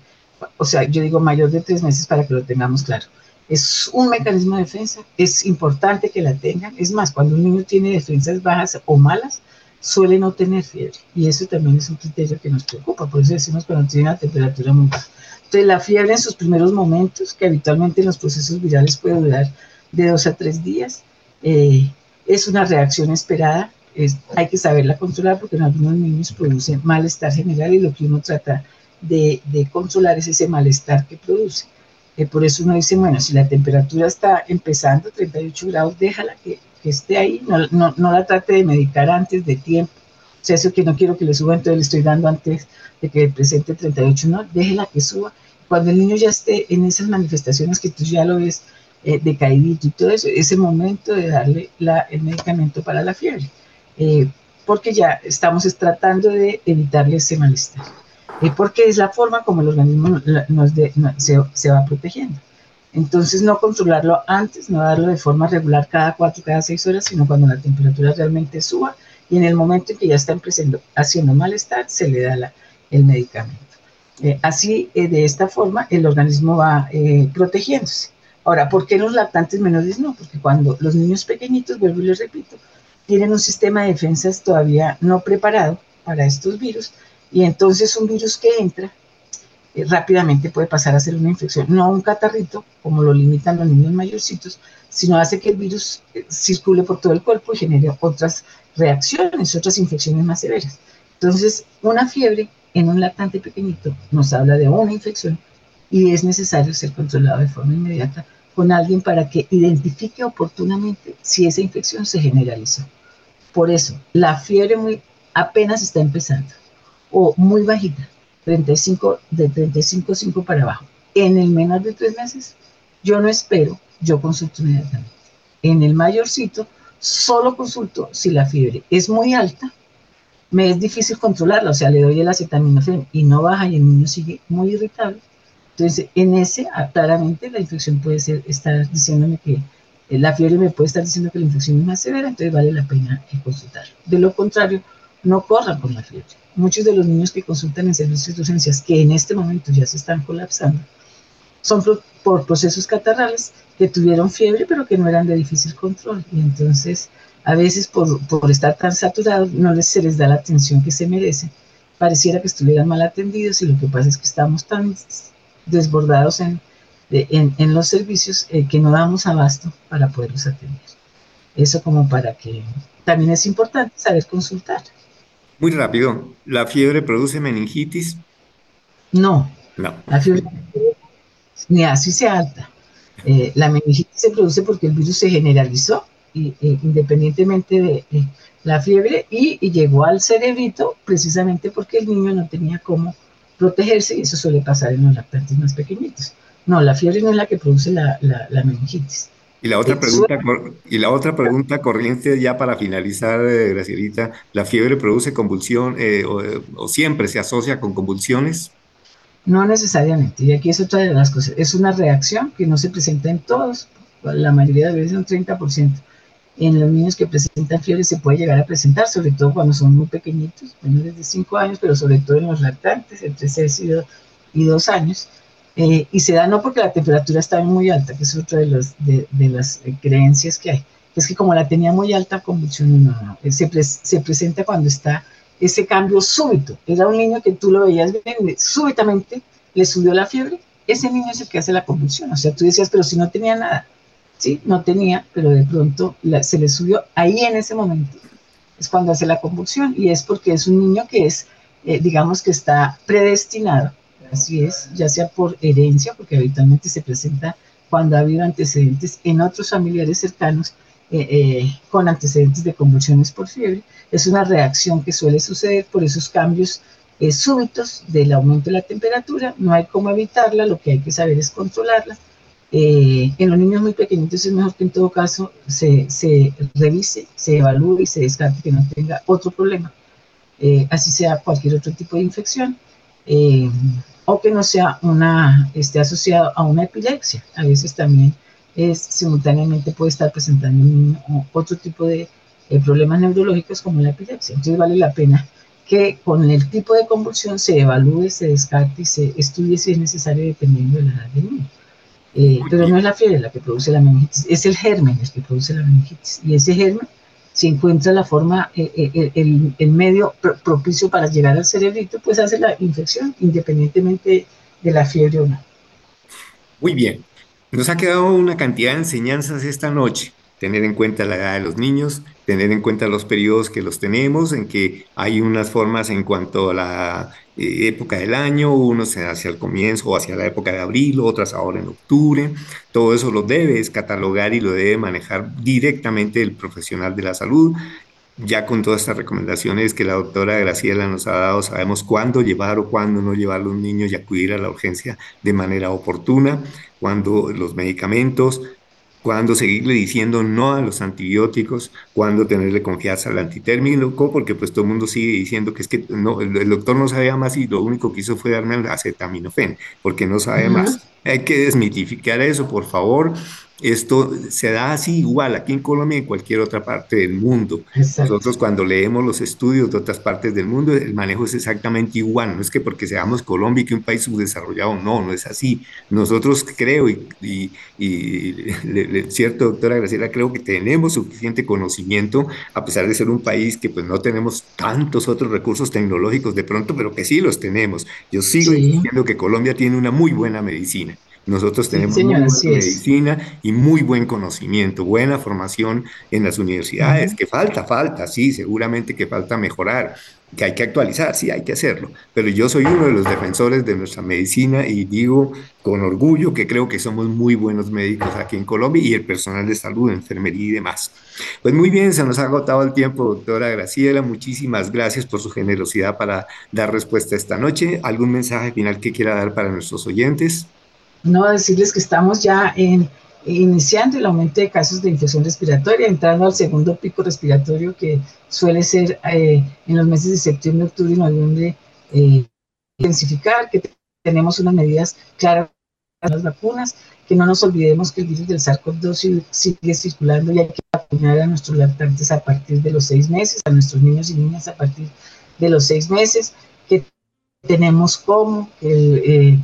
o sea, yo digo mayor de tres meses para que lo tengamos claro. Es un mecanismo de defensa, es importante que la tengan. Es más, cuando un niño tiene defensas bajas o malas, suele no tener fiebre. Y eso también es un criterio que nos preocupa. Por eso decimos cuando tiene una temperatura muy baja. Entonces, la fiebre en sus primeros momentos, que habitualmente en los procesos virales puede durar de dos a tres días, eh, es una reacción esperada hay que saberla controlar porque en algunos niños produce malestar general y lo que uno trata de, controlar es ese malestar que produce. Eh, por eso uno dice, bueno, si la temperatura está empezando, 38 grados, déjala que, esté ahí, no, la trate de medicar antes de tiempo. O sea, eso que no quiero que le suba, entonces le estoy dando antes de que presente 38, no, déjela que suba. Cuando el niño ya esté en esas manifestaciones que tú ya lo ves eh, decaído y todo eso, es el momento de darle el medicamento para la fiebre. Eh, porque ya estamos tratando de evitarle ese malestar, eh, porque es la forma como el organismo nos se, va protegiendo. Entonces, no controlarlo antes, no darlo de forma regular cada cuatro, cada seis horas, sino cuando la temperatura realmente suba y en el momento en que ya está empezando, haciendo malestar, se le da el medicamento. Eh, así, de esta forma, el organismo va protegiéndose. Ahora, ¿por qué los lactantes menores no? Porque cuando los niños pequeñitos, vuelvo y les repito, tienen un sistema de defensas todavía no preparado para estos virus y entonces un virus que entra eh, rápidamente puede pasar a ser una infección, no un catarrito como lo limitan los niños mayorcitos, sino hace que el virus eh, circule por todo el cuerpo y genere otras reacciones, otras infecciones más severas. Entonces, una fiebre en un lactante pequeñito nos habla de una infección y es necesario ser controlado de forma inmediata con alguien para que identifique oportunamente si esa infección se generalizó. Por eso, la fiebre muy apenas está empezando o muy bajita, 35, de 35,5 para abajo. En el menor de tres meses, yo no espero, yo consulto inmediatamente. En el mayorcito, solo consulto si la fiebre es muy alta, me es difícil controlarla, o sea, le doy el acetaminofén y no baja y el niño sigue muy irritable. Entonces, en ese, ah, claramente la infección puede ser, estar diciéndome que eh, la fiebre me puede estar diciendo que la infección es más severa, entonces vale la pena consultar. De lo contrario, no corran con la fiebre. Muchos de los niños que consultan en servicios de urgencias, que en este momento ya se están colapsando, son por procesos catarrales que tuvieron fiebre, pero que no eran de difícil control. Y entonces, a veces por, por estar tan saturados, no les, se les da la atención que se merecen. Pareciera que estuvieran mal atendidos y lo que pasa es que estamos tan desbordados en, en, los servicios eh, que no damos abasto para poderlos atender. Eso como para que también es importante saber consultar.
Muy rápido, ¿la fiebre produce meningitis?
No, no. la fiebre ni así sea alta. Eh, la meningitis se produce porque el virus se generalizó y, independientemente de la fiebre y, llegó al cerebrito precisamente porque el niño no tenía cómo protegerse y eso suele pasar en los lactantes más pequeñitos. No, la fiebre no es la que produce la, meningitis.
Y la otra pregunta, y la otra pregunta corriente ya para finalizar, eh, Gracielita, ¿la fiebre produce convulsión eh, o, siempre se asocia con convulsiones?
No necesariamente, y aquí es otra de las cosas, es una reacción que no se presenta en todos, la mayoría de veces un 30%. En los niños que presentan fiebre se puede llegar a presentar, sobre todo cuando son muy pequeñitos, menores de 5 años, pero sobre todo en los lactantes, entre 6 y 2 años. Eh, y se da no porque la temperatura está muy alta, que es otra de, los, de, las eh, creencias que hay. Es que como la tenía muy alta, convulsión no, no, Se, se presenta cuando está ese cambio súbito. Era un niño que tú lo veías bien, súbitamente le subió la fiebre. Ese niño es el que hace la convulsión. O sea, tú decías, pero si no tenía nada. Sí, no tenía, pero de pronto se le subió ahí en ese momento. Es cuando hace la convulsión y es porque es un niño que es, eh, digamos que está predestinado. Así es, ya sea por herencia, porque habitualmente se presenta cuando ha habido antecedentes en otros familiares cercanos eh, eh, con antecedentes de convulsiones por fiebre. Es una reacción que suele suceder por esos cambios eh, súbitos del aumento de la temperatura. No hay cómo evitarla, lo que hay que saber es controlarla. en los niños muy pequeñitos es mejor que en todo caso se, se revise, se evalúe y se descarte que no tenga otro problema, así sea cualquier otro tipo de infección o que no sea una, esté asociado a una epilepsia. A veces también es, simultáneamente puede estar presentando otro tipo de problemas neurológicos como la epilepsia. Entonces vale la pena que con el tipo de convulsión se evalúe, se descarte y se estudie si es necesario dependiendo de la edad del niño. Eh, pero no es la fiebre la que produce la meningitis, es el germen el que produce la meningitis. Y ese germen, si encuentra la forma, eh, eh, el, el, medio propicio para llegar al cerebrito, pues hace la infección independientemente de la fiebre o no.
Muy bien. Nos ha quedado una cantidad de enseñanzas esta noche. Tener en cuenta la edad de los niños, tener en cuenta los periodos que los tenemos, en que hay unas formas en cuanto a la eh, época del año, unos hacia el comienzo o hacia la época de abril, otras ahora en octubre. Todo eso lo debe catalogar y lo debe manejar directamente el profesional de la salud ya con todas estas recomendaciones que la doctora Graciela nos ha dado, sabemos cuándo llevar o cuándo no llevar a los niños y acudir a la urgencia de manera oportuna, cuándo los medicamentos, cuándo seguirle diciendo no a los antibióticos, cuándo tenerle confianza al antitérmico, porque pues todo el mundo sigue diciendo que es que no, el, doctor no sabía más y lo único que hizo fue darme el acetaminofén, porque no sabe más. Hay que desmitificar eso, por favor. Esto se da así igual aquí en Colombia y en cualquier otra parte del mundo. Nosotros cuando leemos los estudios de otras partes del mundo, el manejo es exactamente igual. No es que porque seamos Colombia y que un país subdesarrollado, no, no es así. Nosotros creo, y, y, y cierto, doctora Graciela, creo que tenemos suficiente conocimiento, a pesar de ser un país que pues no tenemos tantos otros recursos tecnológicos de pronto, pero que sí los tenemos. Yo sigo diciendo que Colombia tiene una muy buena medicina. Nosotros tenemos muy buena medicina y muy buen conocimiento, buena formación en las universidades, que falta, falta, sí, seguramente que falta mejorar, que hay que actualizar, sí, hay que hacerlo. Pero yo soy uno de los defensores de nuestra medicina y digo con orgullo que creo que somos muy buenos médicos aquí en Colombia y el personal de salud, enfermería y demás. Pues muy bien, se nos ha agotado el tiempo, doctora Graciela. Muchísimas gracias por su generosidad para dar respuesta esta noche. ¿Algún mensaje final que quiera dar para nuestros oyentes?
No decirles que estamos ya iniciando el aumento de casos de infección respiratoria, entrando al segundo pico respiratorio que suele ser eh, en los meses de septiembre, octubre y noviembre, eh, intensificar, que tenemos unas medidas claras las vacunas, que no nos olvidemos que el virus del SARS-CoV-2 sigue circulando y hay que vacunar a nuestros lactantes a partir de los seis meses, a nuestros niños y niñas a partir de los seis meses, que tenemos como el... Eh,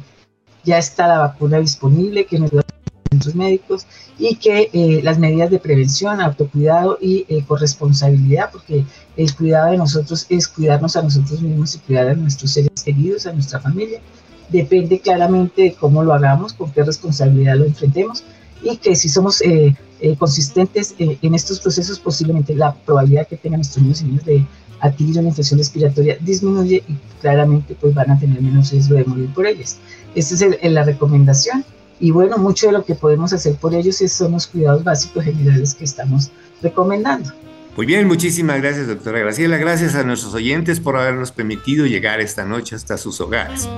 ya está la vacuna disponible, que nos da centros médicos y que eh, las medidas de prevención, autocuidado y eh, corresponsabilidad, porque el cuidado de nosotros es cuidarnos a nosotros mismos y cuidar a nuestros seres queridos, a nuestra familia. Depende claramente de cómo lo hagamos, con qué responsabilidad lo enfrentemos y que si somos eh, consistentes en estos procesos, posiblemente la probabilidad que tengan nuestros niños y niñas de adquirir una infección respiratoria disminuye y claramente pues van a tener menos riesgo de morir por ellas. Esta es la recomendación y bueno, mucho de lo que podemos hacer por ellos son los cuidados básicos generales que estamos recomendando.
Muy bien, muchísimas gracias, doctora Graciela. Gracias a nuestros oyentes por habernos permitido llegar esta noche hasta sus hogares.